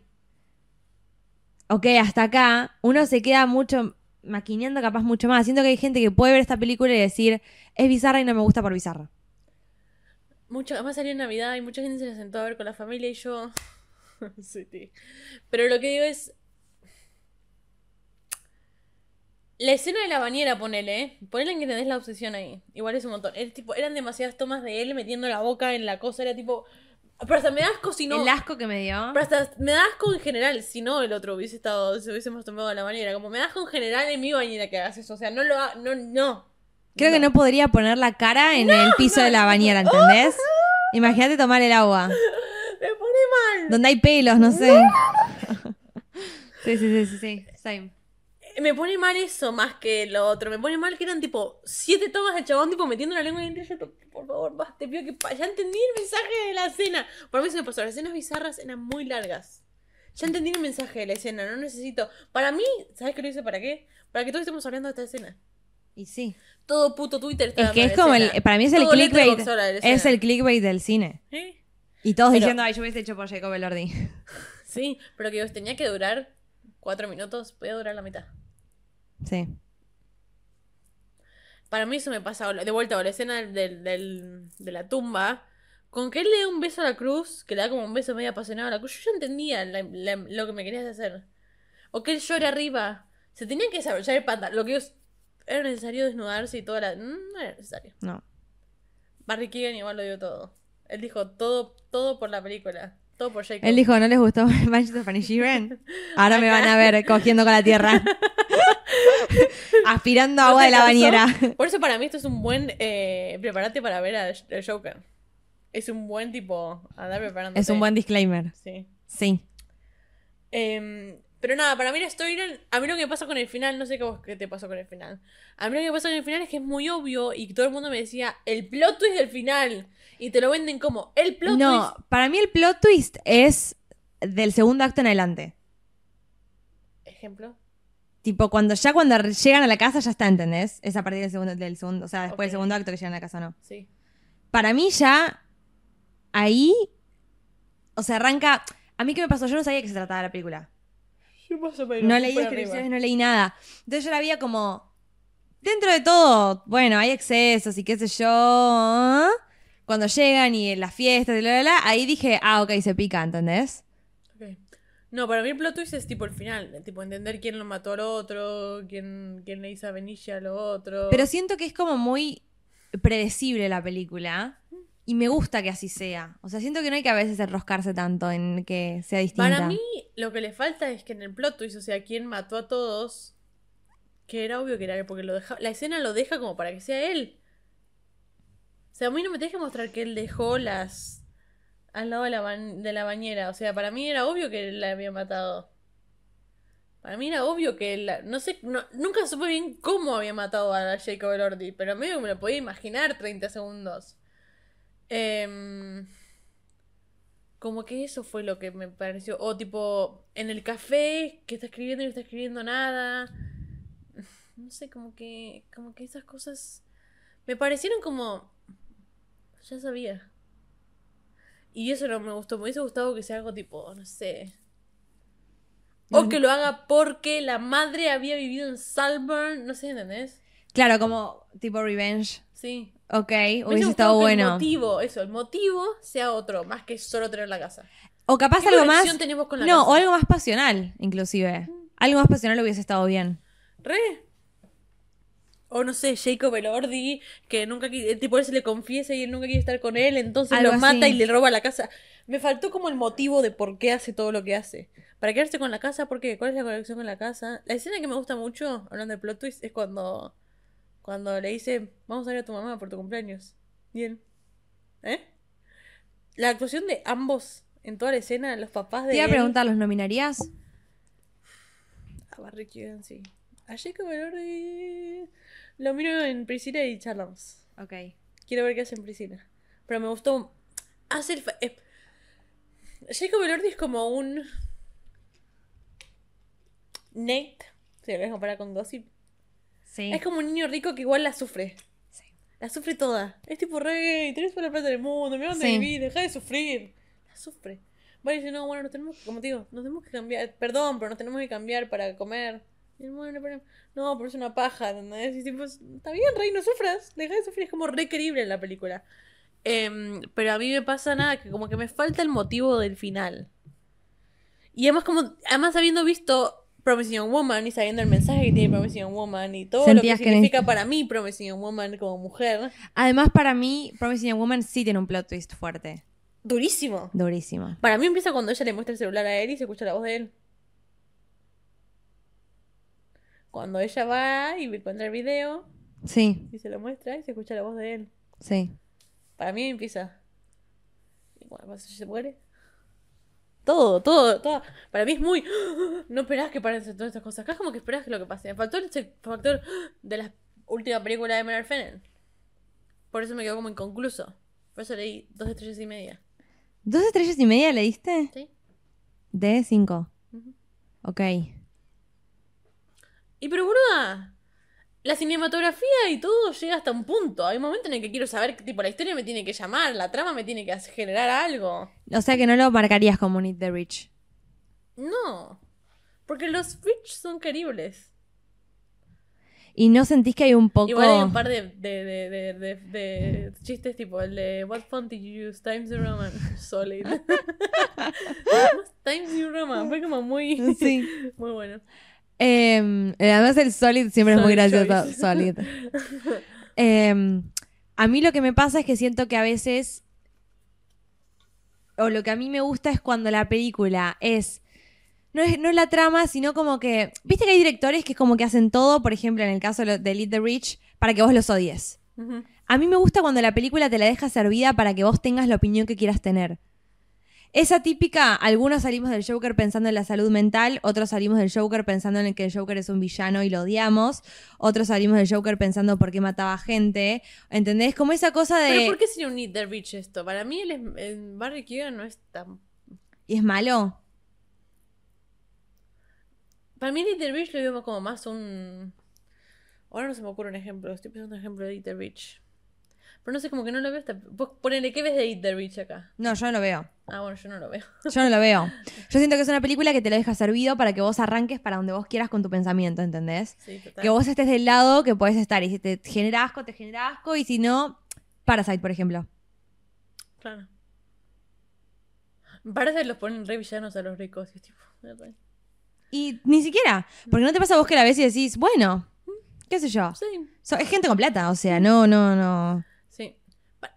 ok, hasta acá, uno se queda mucho maquineando capaz mucho más. Siento que hay gente que puede ver esta película y decir, es bizarra y no me gusta por bizarra. Mucho, además salió en Navidad y mucha gente se la sentó a ver con la familia y yo. sí, sí. Pero lo que digo es. La escena de la bañera, ponele, ¿eh? Ponele en que tenés la obsesión ahí. Igual es un montón. Es tipo, eran demasiadas tomas de él metiendo la boca en la cosa. Era tipo. Pero hasta me da asco si no. El asco que me dio. Pero hasta me da asco en general si no el otro hubiese estado. Si hubiésemos tomado la bañera. Como me da asco en general en mi bañera que hagas eso. O sea, no lo ha, No, no. Creo que no podría poner la cara en el piso de la bañera, ¿entendés? Imagínate tomar el agua. Mal. Donde hay pelos, no sé. Sí, sí, sí, sí, sí. Same. Me pone mal eso más que lo otro. Me pone mal que eran tipo siete tomas del chabón tipo metiendo la lengua en el Yo, por favor, basta, te pido que ya entendí el mensaje de la escena. Por mí se me pasó. Las escenas bizarras eran muy largas. Ya entendí el mensaje de la escena. No necesito. Para mí, ¿sabes qué lo hice para qué? Para que todos estemos hablando de esta escena. Y sí. Todo puto Twitter está Es que es como la el, escena. para mí es el Todo clickbait. De Es escena. el clickbait del cine. ¿Eh? Y todos Pero- diciendo, ay, yo hubiese hecho por Jacob Elordi. Sí, pero que tenía que durar cuatro minutos. Podía durar la mitad. Sí. Para mí eso me pasa de vuelta a la escena del, del- de la tumba. Con que él le da un beso a la cruz, que le da como un beso medio apasionado a la cruz, yo ya entendía la- la- lo que me querías hacer. O que él llore arriba. Se tenía que desarrollar el pantalón. Lo que yo- era necesario desnudarse y toda la. No era necesario. No. Barry Keegan igual lo dio todo. Él dijo todo, todo por la película. Todo por Jacob. Él dijo, ¿no les gustó Banshees of Inisherin? Ahora me van a ver cogiendo con la tierra. Aspirando ¿No agua de la bañera. Por eso para mí esto es un buen eh, preparate para ver a Joker. Es un buen tipo andar preparándote. Es un buen disclaimer. Sí. Sí. Em, pero nada, para mí la storyline, a mí lo que me pasa con el final, no sé qué, vos- qué te pasó con el final. A mí lo que me pasa con el final es que es muy obvio y todo el mundo me decía, el plot twist del final. Y te lo venden como, el plot No, twist. para mí el plot twist es del segundo acto en adelante. Ejemplo. Tipo, cuando ya cuando llegan a la casa ya está, ¿entendés? Es a partir del segundo, del segundo, o sea, después del segundo acto que llegan a la casa, ¿no? Sí. Para mí ya ahí, o sea, arranca... A mí qué me pasó, yo no sabía que se trataba la película. Yo más o menos, No leí descripciones, arriba. no leí nada. Entonces yo la veía como, dentro de todo, bueno, hay excesos y qué sé yo. Cuando llegan y en las fiestas y bla, bla, bla, ahí dije, ah, ok, se pica, ¿entendés? No, para mí el plot twist es tipo el final. Tipo entender quién lo mató al otro, quién, quién le hizo a Benicia al otro. Pero siento que es como muy predecible la película. Y me gusta que así sea. O sea, siento que no hay que a veces enroscarse tanto en que sea distinta. Para mí, lo que le falta es que en el plot twist, o sea, quién mató a todos, que era obvio que era él, porque lo deja, la escena lo deja como para que sea él. O sea, a mí no me tenés que mostrar que él dejó las al lado de la, la bañera. O sea, para mí era obvio que la había matado. Para mí era obvio que él, la- no sé, nunca supe bien cómo había matado a Jacob Elordi, pero medio que me lo podía imaginar 30 segundos. Em, como que eso fue lo que me pareció. O tipo, en el café, que está escribiendo y no está escribiendo nada. No sé, como que. Como que esas cosas. Me parecieron como. Ya sabía. Y eso no me gustó. Me hubiese gustado que sea algo tipo, no sé. O que lo haga porque la madre había vivido en Salburn. No sé, ¿entendés? Claro, como tipo revenge. Sí. Ok, hubiese estado El bueno. motivo, eso, el motivo sea otro, más que solo tener la casa. O capaz ¿Qué algo más. conexión tenemos con la No, casa? o algo más pasional, inclusive. Algo más pasional hubiese estado bien. Re. O no sé, Jacob Elordi, que nunca el tipo él se le confiesa y él nunca quiere estar con él, entonces Algo lo mata así. y le roba la casa. Me faltó como el motivo de por qué hace todo lo que hace. Para quedarse con la casa, ¿por qué? ¿Cuál es la conexión con la casa? La escena que me gusta mucho, hablando de plot twist, es cuando, cuando le dice, vamos a ir a tu mamá por tu cumpleaños. Bien. ¿Eh? La actuación de ambos en toda la escena, los papás de Te iba a preguntar, ¿los nominarías? a Barry Keoghan, sí. A Jacob Elordi lo miro en Priscila y charlamos. Ok. Quiero ver qué hace en Priscila. Pero me gustó. Hace el. eh, Jacob Elordi es como un. Nate. Si lo querés comparar con Gossip. Sí. Es como un niño rico que igual la sufre. Sí. La sufre toda. Es tipo, rey, tenés toda la plata del mundo, me van Sí. de vivir, deja de sufrir. La sufre. Vale, dice, no, bueno, nos tenemos, como te digo, nos tenemos que cambiar, perdón, pero nos tenemos que cambiar para comer. No, pero es una paja, ¿entendés? Y tipo, está bien, rey, no sufras, deja de sufrir, es como re querible en la película. Em, pero a mí me pasa nada, que como que me falta el motivo del final. Y además, como, además habiendo visto Promising Woman y sabiendo el mensaje que tiene Promising Woman y todo lo que significa para mí Promising Woman como mujer, Además, para mí, Promising Woman sí tiene un plot twist fuerte. durísimo. Durísimo. Para mí empieza cuando ella le muestra el celular a él y se escucha la voz de él. Cuando ella va y encuentra el video Sí, y se lo muestra y se escucha la voz de él. sí. Para mí empieza. Y pasa, ella se muere. Todo, todo, todo. Para mí es muy. No esperás que paren todas estas cosas. Acá es como que esperás que lo que pase. Faltó ese factor de la última película de Emerald Fennel. Por eso me quedó como inconcluso. Por eso leí dos estrellas y media. ¿Dos estrellas y media le diste? ¿Sí? De cinco. Ujú. Ok. Y pero, boluda, la cinematografía y todo llega hasta un punto. Hay un momento en el que quiero saber, que, tipo, la historia me tiene que llamar, la trama me tiene que generar algo. O sea que no lo marcarías como Need the Rich. No. Porque los Rich son queribles. ¿Y no sentís que hay un poco... Igual hay un par de, de, de, de, de- de chistes tipo el de What font did you use? Times New Roman. Solid. Times New Roman. Fue como muy, Sí. muy bueno. Em, además el Solid siempre es muy gracioso. choice. Solid. Em, a mí lo que me pasa es que siento que a veces... O lo que a mí me gusta es cuando la película es... No es, no es la trama, sino como que... Viste que hay directores que es como que hacen todo, por ejemplo, en el caso de lo- de Lead the Rich, para que vos los odies. Ujú. A mí me gusta cuando la película te la deja servida para que vos tengas la opinión que quieras tener. Esa típica, algunos salimos del Joker pensando en la salud mental, otros salimos del Joker pensando en que el Joker es un villano y lo odiamos, otros salimos del Joker pensando por qué mataba gente, ¿entendés? Como esa cosa de... Pero ¿por qué sería un Need the Rich esto? Para mí el, el Barry Keoghan no es tan... ¿Y es malo? Para mí Need the Rich lo vemos como más un... Ahora no se me ocurre un ejemplo, estoy pensando en un ejemplo de Eat the Rich. Pero no sé, como que no lo veo hasta... Vos ponele, ¿qué ves de Eat the Rich acá? No, yo no lo veo. Ah, bueno, yo no lo veo. Yo no lo veo. Yo siento que es una película que te la deja servido para que vos arranques para donde vos quieras con tu pensamiento, ¿entendés? Sí, total. Que vos estés del lado que podés estar. Y si te genera asco, te genera asco. Y si no, Parasite, por ejemplo. Claro. Me parece que los ponen re villanos a los ricos. Y es tipo... re- Y ni siquiera. Porque no te pasa a vos que la ves y decís, bueno, qué sé yo. Sí, So- es gente con plata, o sea, no, no, no.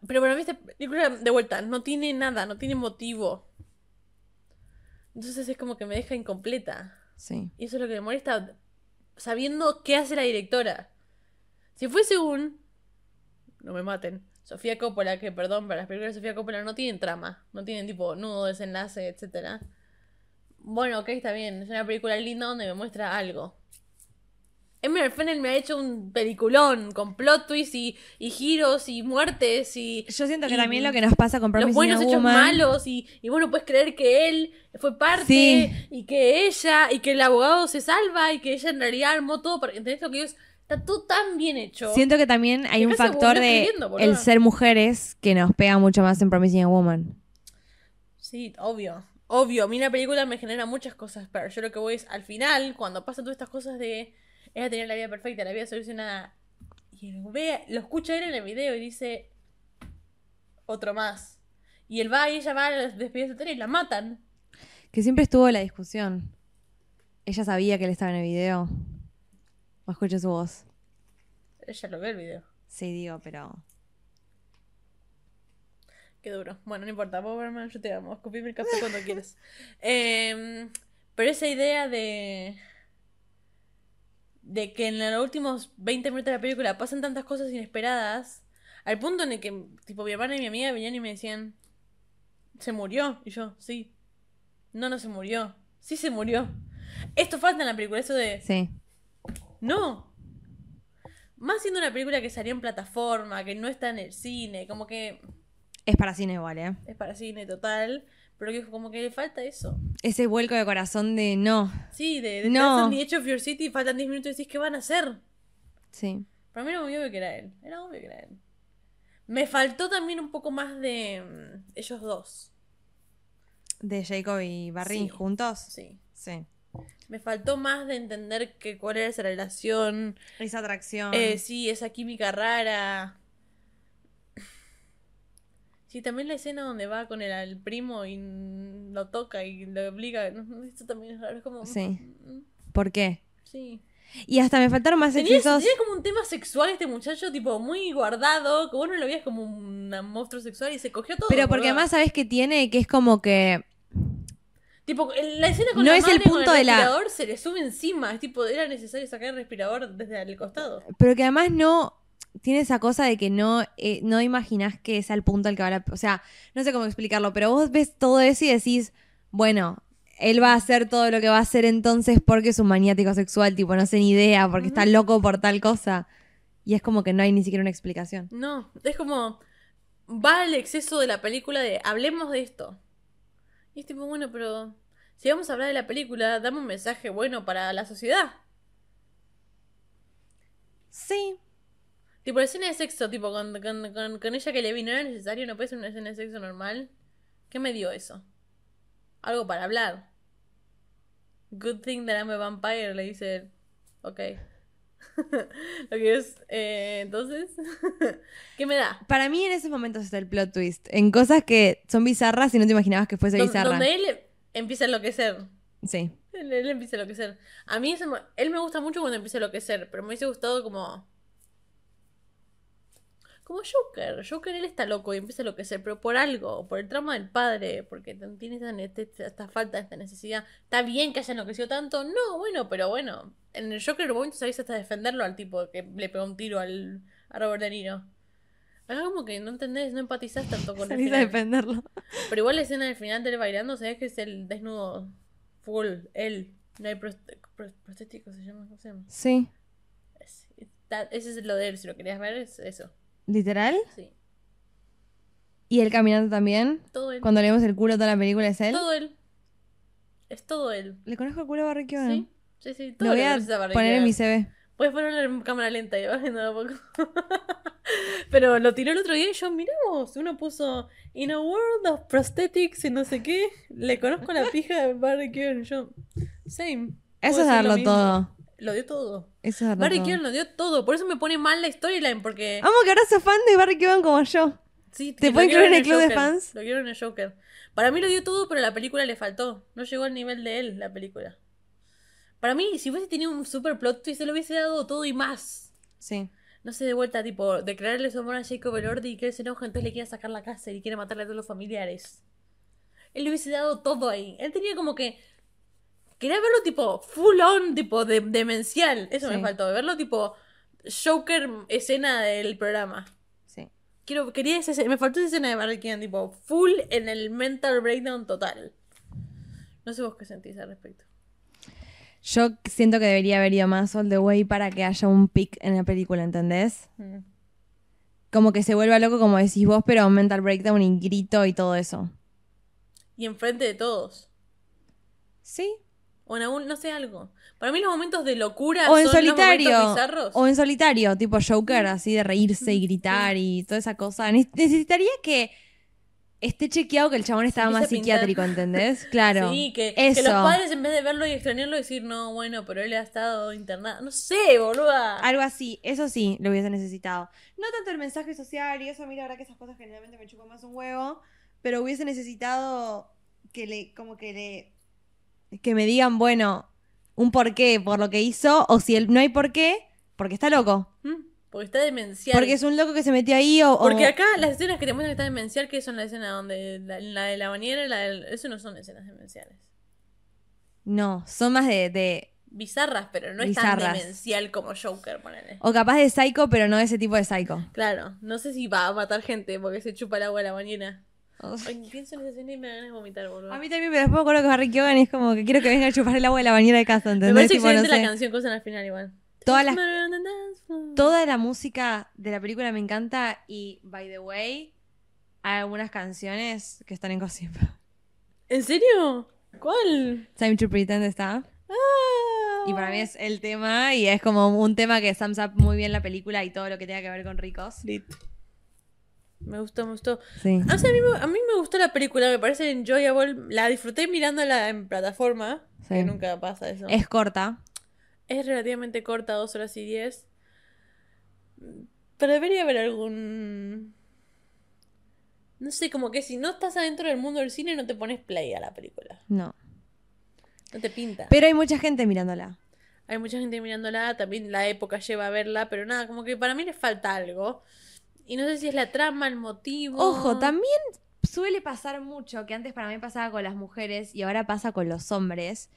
Pero para mí esta película, de vuelta, no tiene nada, no tiene motivo. Entonces es como que me deja incompleta. Sí. Y eso es lo que me molesta, sabiendo qué hace la directora. Si fuese un... No me maten. Sofía Coppola, que perdón, para las películas de Sofía Coppola no tienen trama, no tienen tipo nudo, desenlace, etcétera. Bueno, ok, está bien, es una película linda donde me muestra algo. Emerald Fennel me ha hecho un peliculón con plot twists y, y giros y muertes y... Yo siento que y también lo que nos pasa con los Promising buenos Young hechos Woman- malos y, y bueno, puedes creer que él fue parte Sí. y que ella y que el abogado se salva y que ella en realidad armó todo para... ¿Entendés lo que digo? Está todo tan bien hecho. Siento que también hay un factor de el ser mujeres que nos pega mucho más en Promising Young Woman. Sí, obvio. Obvio, a mí la película me genera muchas cosas, pero yo lo que voy es al final, cuando pasan todas estas cosas de ella tenía la vida perfecta, la vida solucionada, y lo, ve, lo escucha él en el video y dice otro más. Y él va y ella va a las despedidas de y la matan. Que siempre estuvo la discusión. Ella sabía que él estaba en el video. O escuché su voz. Ella lo ve el video. Sí, digo, pero. Qué duro. Bueno, no importa, vos, hermano, yo te amo. Escupime el café cuando quieras. Em, pero esa idea de. De que en los últimos 20 minutos de la película pasan tantas cosas inesperadas. Al punto en el que, tipo, mi hermana y mi amiga venían y me decían. ¿Se murió? Y yo, sí. No, no se murió. Sí se murió. Esto falta en la película, eso de. Sí. No. Más siendo una película que salió en plataforma, que no está en el cine, como que Es para cine igual, ¿eh? es para cine total, pero que como que le falta eso. Ese vuelco de corazón de no. Sí, de, de No. The Edge of Your City faltan 10 minutos y decís, ¿qué van a hacer? Sí. Para mí era muy obvio que era él. Era obvio que era él. Me faltó también un poco más de mm, ellos dos. De Jacob y Barry Sí. juntos. Sí. Sí. Me faltó más de entender que cuál era esa relación. Esa atracción. Eh, sí, esa química rara. Sí, también la escena donde va con el primo y mm, lo toca y lo obliga. Esto también es raro. Es como. Sí. mm, ¿Por qué? Sí. Y hasta me faltaron más Tenía, excesos. tenía como un tema sexual este muchacho, tipo, muy guardado. Que vos no lo veías como un monstruo sexual y se cogió todo. Pero porque además, ¿sabes qué tiene? Que es como que. Tipo, la escena con No la es el madre con punto de la- respirador se le sube encima. Es tipo, era necesario sacar el respirador desde el costado. Pero que además no. Tiene esa cosa de que no, eh, no imaginás que es al punto al que va la. O sea, no sé cómo explicarlo, pero vos ves todo eso y decís, bueno, él va a hacer todo lo que va a hacer entonces porque es un maniático sexual, tipo, no sé ni idea, porque está loco por tal cosa. Y es como que no hay ni siquiera una explicación. No, es como. Va al exceso de la película de hablemos de esto. Y es tipo, bueno, pero. Si vamos a hablar de la película, dame un mensaje bueno para la sociedad. Sí. Tipo, escena de sexo, tipo, con, con, con, con ella que le vi, ¿no era necesario? ¿No puede ser una escena de sexo normal? ¿Qué me dio eso? Algo para hablar. Good thing that I'm a vampire, le dice él. Ok. Lo que es. eh, entonces. ¿Qué me da? Para mí en esos momentos está el plot twist. En cosas que son bizarras y no te imaginabas que fuese bizarra. donde él empieza a enloquecer. Sí. Él, él empieza a enloquecer. A mí ese él me gusta mucho cuando empieza a enloquecer, pero me hubiese gustado como. Como Joker. Joker él está loco y empieza a enloquecer, pero por algo, por el trauma del padre, porque tiene esta, esta- esta falta, esta necesidad. Está bien que haya enloquecido tanto, no, bueno, pero bueno. En el Joker en un momento salís hasta defenderlo al tipo que le pegó un tiro al, a Robert De Niro. Acá como que no entendés, no empatizás tanto con Salís a defenderlo. Pero igual la escena del final de él bailando, ¿sabes que es el desnudo full? Él. No hay prost- pro- prostético, se llama, ¿cómo se llama? Sí. Es- está- ese es lo de él, si lo querías ver, es eso. ¿Literal? Sí. ¿Y él caminando también? Todo él. Cuando leemos el culo toda la película es él. Todo él. Es todo él. ¿Le conozco el culo a Barry Keoghan? Sí, sí, sí. Todo Lo voy a poner en mi CV. Puedes ponerlo en cámara lenta y vas viendo a poco. Pero lo tiró el otro día y yo, miramos, uno puso In a world of prosthetics y no sé qué. Le conozco la pija de Barry Keoghan. Yo, same. Eso es darlo todo. Lo dio todo. Eso es Barry. Keoghan lo dio todo. Por eso me pone mal la storyline, porque. Amo que ahora sos fan de Barry Keoghan como yo. Sí, ¿Te puedo incluir en el club de fans? Lo quiero en el Joker. Para mí lo dio todo, pero la película le faltó. No llegó al nivel de él, la película. Para mí, si hubiese tenido un super plot twist, se lo hubiese dado todo y más. Sí. No sé, de vuelta, tipo, declararle su amor a Jacob Elordi y que él se enoja, entonces le quiere sacar la casa y quiere matarle a todos los familiares. Él le hubiese dado todo ahí. Él tenía como que. Quería verlo tipo full on, tipo de, demencial. Eso Sí. me faltó. Verlo tipo Joker escena del programa. Sí. Quiero, quería esa escena- me faltó esa escena de Barry tipo, full en el mental breakdown total. No sé vos qué sentís al respecto. Yo siento que debería haber ido más all the way para que haya un pic en la película, ¿entendés? Mm. Como que se vuelva loco, como decís vos, pero mental breakdown y grito y todo eso. Y enfrente de todos. Sí. O en algún, no sé, algo. Para mí los momentos de locura O en son solitario. bizarros. O en solitario, tipo Joker, así de reírse y gritar y toda esa cosa. Ne- Necesitaría que esté chequeado que el chabón estaba más psiquiátrico, ¿entendés? Claro. Sí, que los padres en vez de verlo y extrañarlo decir, no, bueno, pero él ha estado internado. No sé, boluda. Algo así, eso sí, lo hubiese necesitado. No tanto el mensaje social y eso, a mí la verdad que esas cosas generalmente me chupan más un huevo, pero hubiese necesitado que le, como que le, que me digan, bueno, un porqué por lo que hizo, o si él no hay porqué, porque está loco. ¿Mm? Porque está demencial. Porque es un loco que se metió ahí o... o- Porque acá las escenas que te muestran que está demencial, que son la escena donde la, la de la bañera, la del- eso no son escenas demenciales. No, son más de... de- Bizarras, pero no es tan demencial como Joker, ponele. o capaz de psycho, pero no ese tipo de psycho. Claro, no sé si va a matar gente porque se chupa el agua de la bañera. Ay, pienso en esa escena y me da ganas de vomitar, boludo. A mí también, pero después me acuerdo que Barry Keoghan es como que quiero que venga a chupar el agua de la bañera de casa, me ¿entendés? parece Tipo, no excelente sé. la canción usan al final igual. Dance floor. Toda la música de la película me encanta y, by the way, hay algunas canciones que están en Gossip. ¿En serio? ¿Cuál? Time to Pretend está. Ah. Y para mí es el tema y es como un tema que sums up muy bien la película y todo lo que tenga que ver con ricos. Lit. Me gustó, me gustó. Sí. O sea, a, mí, me- a mí me gustó la película, me parece enjoyable. La disfruté mirándola en plataforma. Sí. Que nunca pasa eso. Es corta. Es relativamente corta, dos horas y diez. Pero debería haber algún. No sé, como que si no estás adentro del mundo del cine, no te pones play a la película. No. No te pinta. Pero hay mucha gente mirándola. Hay mucha gente mirándola, también la época lleva a verla, pero nada, como que para mí le falta algo. Y no sé si es la trama, el motivo. Ojo, también suele pasar mucho, que antes para mí pasaba con las mujeres y ahora pasa con los hombres,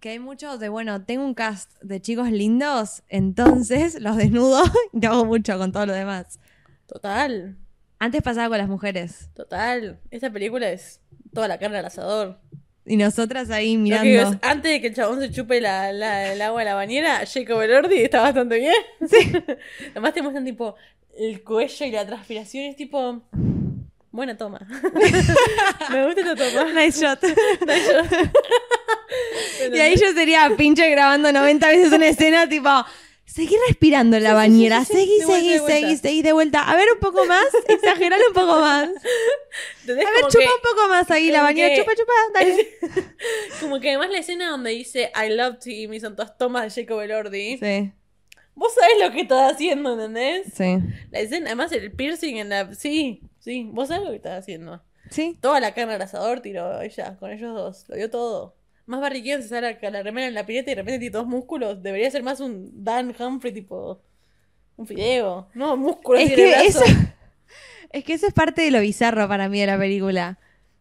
que hay muchos de, bueno, tengo un cast de chicos lindos, entonces los desnudo y hago mucho con todo lo demás. Total, Antes pasaba con las mujeres total. Esta película es toda la carne al asador. y nosotras ahí que mirando. digo es, antes de que el chabón se chupe la, la- el agua de la bañera, Jacob Elordi está bastante bien. Sí. Además te muestran tipo el cuello y la transpiración es tipo... Buena toma. Me gusta esta toma. Nice shot. Nice shot. y ahí yo sería pinche grabando 90 veces una escena, tipo, seguí respirando en la Sí, bañera, sí, sí, seguí, seguí, vuelta. seguí, seguí de vuelta. A ver un poco más, exagerale un poco más. A ver, chupa que- un poco más ahí la bañera, que- chupa, chupa, dale. Como que además la escena donde dice I love Tim y son todas tomas de Jacob Elordi. Sí, Vos sabés lo que estás haciendo, ¿entendés? sí. La escena, además el piercing en la... Sí, sí, vos sabés lo que estás haciendo. Sí. Toda la carne al asador tiró ella, con ellos dos. Lo dio todo. Más Barry Keoghan se sale la, la remera en la pileta y de repente tiene todos músculos. Debería ser más un Dan Humphrey tipo... Un fideo. No, músculos Es que, brazo. eso, es que eso es parte de lo bizarro para mí de la película.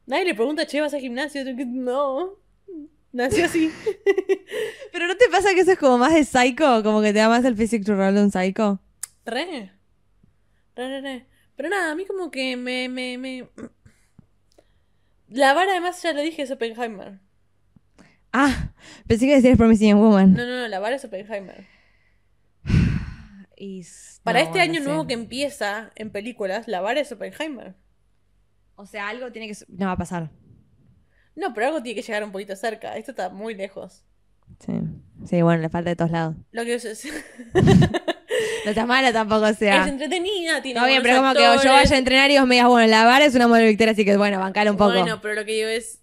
Nadie le pregunta, che, ¿vas al gimnasio? No. Nació así. Pero ¿no te pasa que eso es como más de psycho? Como que te da más el physic to roll de un psycho. Re. Re, re, re. Pero nada, a mí como que me, me, me... La vara además ya lo dije es Oppenheimer. Ah, pensé que decías Promising Woman. No, no, no, la vara es Oppenheimer. Y Para no, este año nuevo que empieza en películas, la vara es Oppenheimer. O sea, algo tiene que... No va a pasar. No, pero algo tiene que llegar un poquito cerca. Esto está muy lejos. Sí. Sí, bueno, le falta de todos lados. Lo que es, No está mala tampoco, o sea. es entretenida, tiene No, bien, pero como que yo vaya a entrenar y vos me digas, bueno, la vara es una modelo victoria, así que bueno, bancala un poco. Bueno, pero lo que digo es.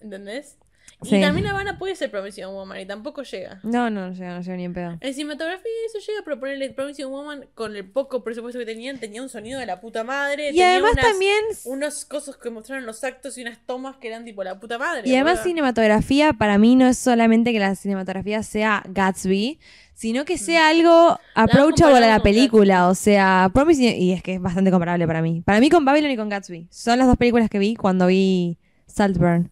¿Entendés? Y Sí. también la Habana puede ser Promising Woman y tampoco llega. No, no, no llega, no llega ni en pedo. En cinematografía eso llega, pero ponerle Promising Woman con el poco presupuesto que tenían, tenía un sonido de la puta madre. Y tenía además unas- también... Unos cosas que mostraron los actos y unas tomas que eran tipo la puta madre. Y además cinematografía para mí no es solamente que la cinematografía sea Gatsby, sino que sea algo approachable a la película, o sea, Promising y es que es bastante comparable para mí. Para mí con Babylon y con Gatsby. Son las dos películas que vi cuando vi Saltburn.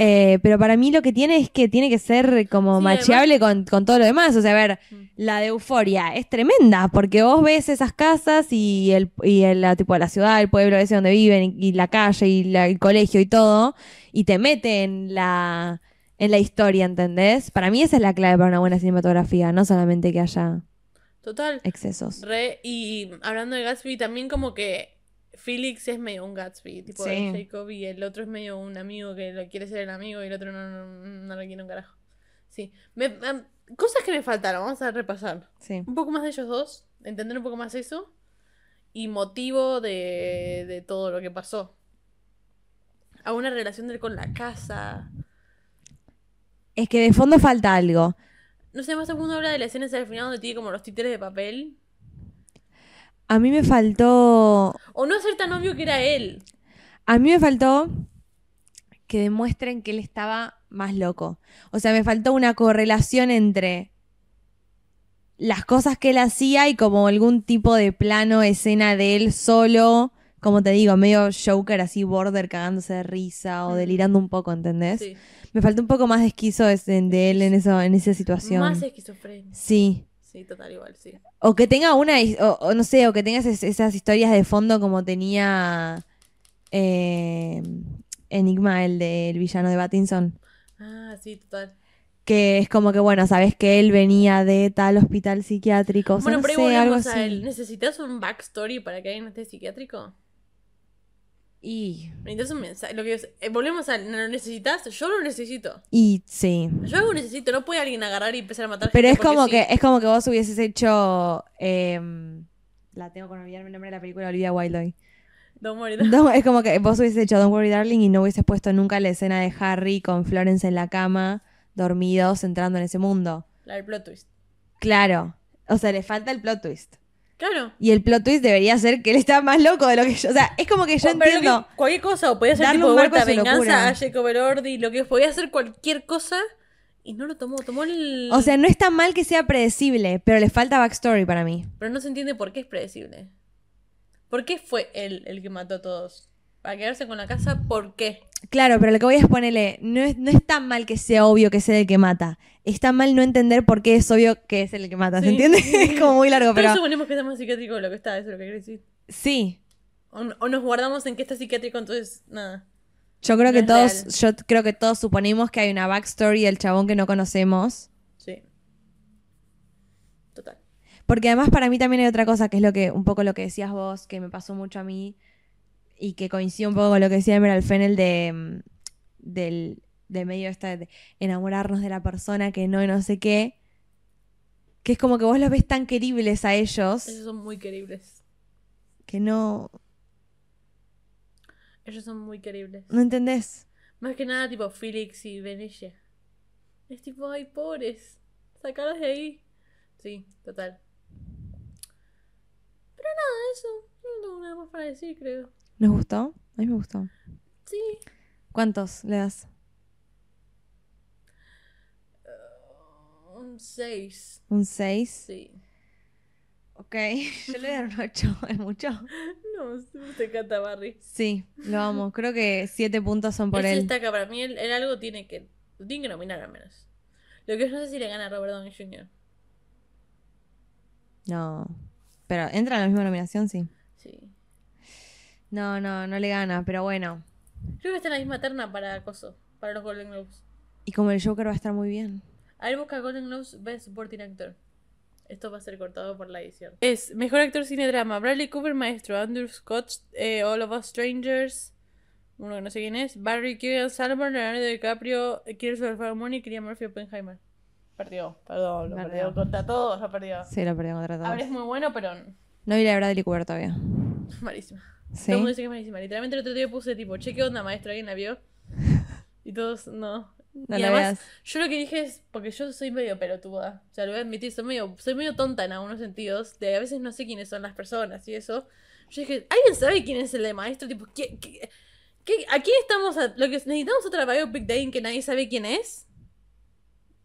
Eh, pero para mí lo que tiene es que tiene que ser como Sí, macheable con, con todo lo demás. O sea, a ver, Mm. la de Euforia es tremenda, porque vos ves esas casas y el, y el la, tipo la ciudad, el pueblo ese donde viven, y, y la calle, y la- el colegio y todo, y te mete en la, en la historia, ¿entendés? Para mí esa es la clave para una buena cinematografía, no solamente que haya Total. excesos. Re, y hablando de Gatsby, también como que Felix es medio un Gatsby, tipo Sí. Jacob, y el otro es medio un amigo que lo quiere ser el amigo y el otro no, no, no lo quiere un carajo. Sí. Me- cosas que me faltaron, vamos a repasar. Sí. Un poco más de ellos dos, entender un poco más eso. y motivo de, de todo lo que pasó. A una relación de él con la casa. Es que de fondo falta algo. No sé, más alguno habla de la escena del final donde tiene como los títeres de papel. A mí me faltó. O no ser tan obvio que era él. A mí me faltó que demuestren que él estaba más loco. O sea, me faltó una correlación entre las cosas que él hacía y como algún tipo de plano, escena de él solo, como te digo, medio Joker así, border, cagándose de risa o delirando un poco, ¿entendés? Sí. Me faltó un poco más de esquizo de, de él en, eso, en esa situación. Más esquizofrenia. Sí. Sí, total, igual, sí. O que tenga una, o, o no sé, o que tengas es- esas historias de fondo como tenía eh, Enigma, el del villano de Battinson. Ah, sí, total. Que es como que, bueno, sabes que él venía de tal hospital psiquiátrico. o sea, Bueno, no pero ahí sé, algo así. ¿Necesitas un backstory para que alguien esté psiquiátrico? Y, Necesitas un mensaje. Lo que es- eh, volvemos a. ¿No lo necesitas? Yo lo necesito. y sí. Yo lo necesito. No puede alguien agarrar y empezar a matar Pero gente es como que sí. es como que vos hubieses hecho. em, la tengo con olvidarme el nombre de la película, Olivia Wilde hoy. Don't worry. No, es como que vos hubieses hecho Don't Worry Darling y no hubieses puesto nunca la escena de Harry con Florence en la cama, dormidos, entrando en ese mundo. La del plot twist. Claro. O sea, le falta el plot twist. Claro. Y el plot twist debería ser que él está más loco de lo que yo. O sea, es como que yo O- entiendo. que- cualquier cosa, o podía ser tipo un vuelta venganza locura. a Jacob Elordi, lo que podía hacer cualquier cosa y no lo tomó. Tomó el. O sea, no es tan mal que sea predecible, pero le falta backstory para mí. Pero no se entiende por qué es predecible. ¿Por qué fue él el que mató a todos? Para quedarse con la casa, ¿por qué? Claro, pero lo que voy a es ponerle, no es, no es tan mal que sea obvio que sea el que mata. Es tan mal no entender por qué es obvio que es el que mata, ¿se Sí. entiende? es como muy largo, Pero, pero... suponemos que está más psiquiátrico lo que está, eso es lo que quiere decir. Sí, O, o nos guardamos en que está psiquiátrico, entonces, nada. yo creo No que todos, real. yo creo que todos suponemos que hay una backstory del chabón que no conocemos. Sí. Total. Porque además para mí también hay otra cosa, que es lo que, un poco lo que decías vos, que me pasó mucho a mí, y que coincide un poco con lo que decía Emerald Fennel de, mm, del, de medio esta de enamorarnos de la persona que no y no sé qué. Que es como que vos los ves tan queribles a ellos Ellos son muy queribles. que no, Ellos son muy queribles. no entendés. Más que nada, tipo Felix y Venetia. Es tipo, ay, pobres. Sacarlos de ahí. Sí, total. Pero nada, eso. No tengo nada más para decir, creo. ¿Nos gustó? A mí me gustó. Sí. ¿Cuántos le das? Un 6. ¿Un 6? Sí. Ok, yo le voy a dar un 8, ¿es mucho? No, te encanta Barry. Sí, lo amo. Creo que 7 puntos son por él destaca. Para mí, él, él algo tiene que. Tiene que nominar al menos. Lo que no sé si le gana a Robert Downey Jr. No. Pero entra en la misma nominación, sí. Sí. No, no, no le gana, pero bueno. Creo que está en la misma terna para acoso. Para los Golden Globes. Y como el Joker va a estar muy bien. A ver, busca Golden Globes Best Supporting Actor. Esto va a ser cortado por la edición. Es Mejor Actor Cine Drama. Bradley Cooper, Maestro. Andrew Scott, eh, All of Us Strangers. Uno que no sé quién es. Barry Keoghan Salmon, Leonardo DiCaprio, Killers of the Flower Moon y Cillian Murphy, Oppenheimer. Perdió, perdón, lo Perdió. perdió. Contra todos, lo perdió. Sí, lo perdió contra A ver, es todos. muy bueno, pero No vi la de Bradley Cooper todavía. malísima. ¿Sí? Todo el mundo dice que es malísima. Literalmente el otro día puse tipo, che, ¿qué onda, maestro? ¿Alguien la vio? Y todos, no. No y la además, veas. yo lo que dije es, porque yo soy medio pelotuda, o sea, lo voy a admitir, soy medio, soy medio tonta en algunos sentidos, de a veces no sé quiénes son las personas y eso. Yo dije, ¿alguien sabe quién es el de maestro? Tipo, ¿qué, qué, qué- a quién estamos? a- lo que necesitamos otra biopic de alguien que nadie sabe quién es?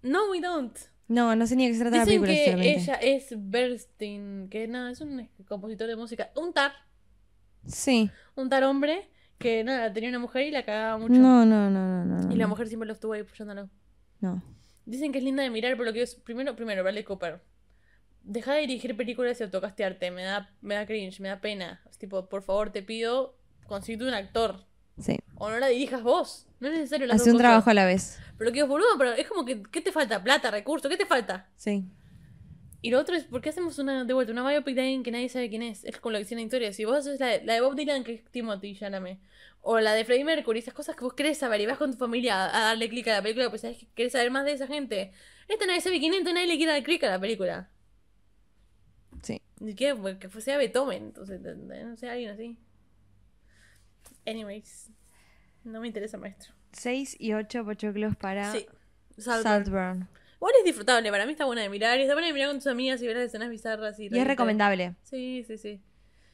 No, we don't. No, no sé ni de qué se trata la Dicen película, que ella es Bernstein, que nada, es un compositor de música, un tar, Sí. un tar hombre, que nada, tenía una mujer y la cagaba mucho. No, no, no, no, no. Y la mujer siempre lo estuvo ahí apoyándolo. No. Dicen que es linda de mirar, pero lo que es. Primero, primero, Bradley Cooper. Deja de dirigir películas y autocastearte. Me da, me da cringe, me da pena. Es tipo, por favor, te pido, consíguete un actor. Sí. O no la dirijas vos. No es necesario las Hace un cosas. trabajo a la vez. Pero que es boludo, pero es como que, ¿qué te falta? Plata, recursos, ¿qué te falta? Sí. Y lo otro es, ¿por qué hacemos una, de vuelta, una biopic de alguien que nadie sabe quién es? Es como lo que decía en la historia. Si vos haces la, la de Bob Dylan, que es Timothy, llámame. O la de Freddie Mercury, esas cosas que vos querés saber y vas con tu familia a, darle clic a la película, pues sabés que querés saber más de esa gente. Esta nadie sabe quién es, entonces nadie le quiere dar clic a la película. Sí. Ni que sea Beethoven, entonces, no sé, alguien así. Anyways, no me interesa maestro. 6 y 8 pochoclos para Sí. Saltburn. Saltburn. Igual es disfrutable, para mí está buena de mirar. Y está buena de mirar con tus amigas y ver las escenas bizarras. Y, Y es recomendable. Sí, sí, sí.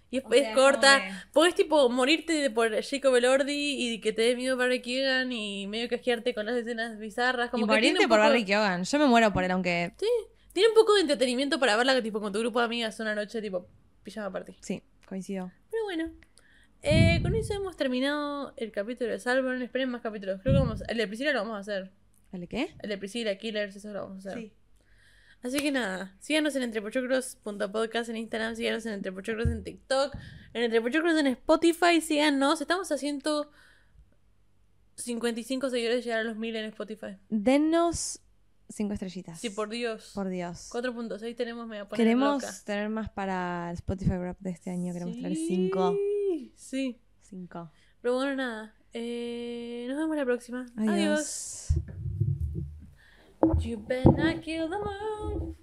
Y es, O sea, es es corta. como que- Podés tipo morirte por Jacob Elordi y que te dé miedo Barry Keegan y medio que asquearte con las escenas bizarras. Como y que morirte por poco- Barry Keoghan. Yo me muero por él, aunque. Sí, tiene un poco de entretenimiento para verla tipo con tu grupo de amigas una noche tipo pijama party. Sí, coincido. Pero bueno. Eh, con eso hemos terminado el capítulo de Salburn. Esperen más capítulos. Creo que vamos, el de Priscila lo vamos a hacer. ¿Vale qué? El de Priscila, Killers, eso lo vamos a hacer. Sí. Así que nada, síganos en entrepochocros.podcast en Instagram, síganos en entrepochocros en TikTok, en entrepochocros en Spotify, síganos. Estamos haciendo 55 seguidores llegar a los 1000 en Spotify. Denos 5 estrellitas. Sí, por Dios. Por Dios. 4.6 tenemos, me voy a poner Queremos loca. tener más para el Spotify Rap de este año. Queremos tener 5. Sí, Sí. 5. Pero bueno, nada. Eh, nos vemos la próxima. Adiós. Adiós. You better not kill the moon.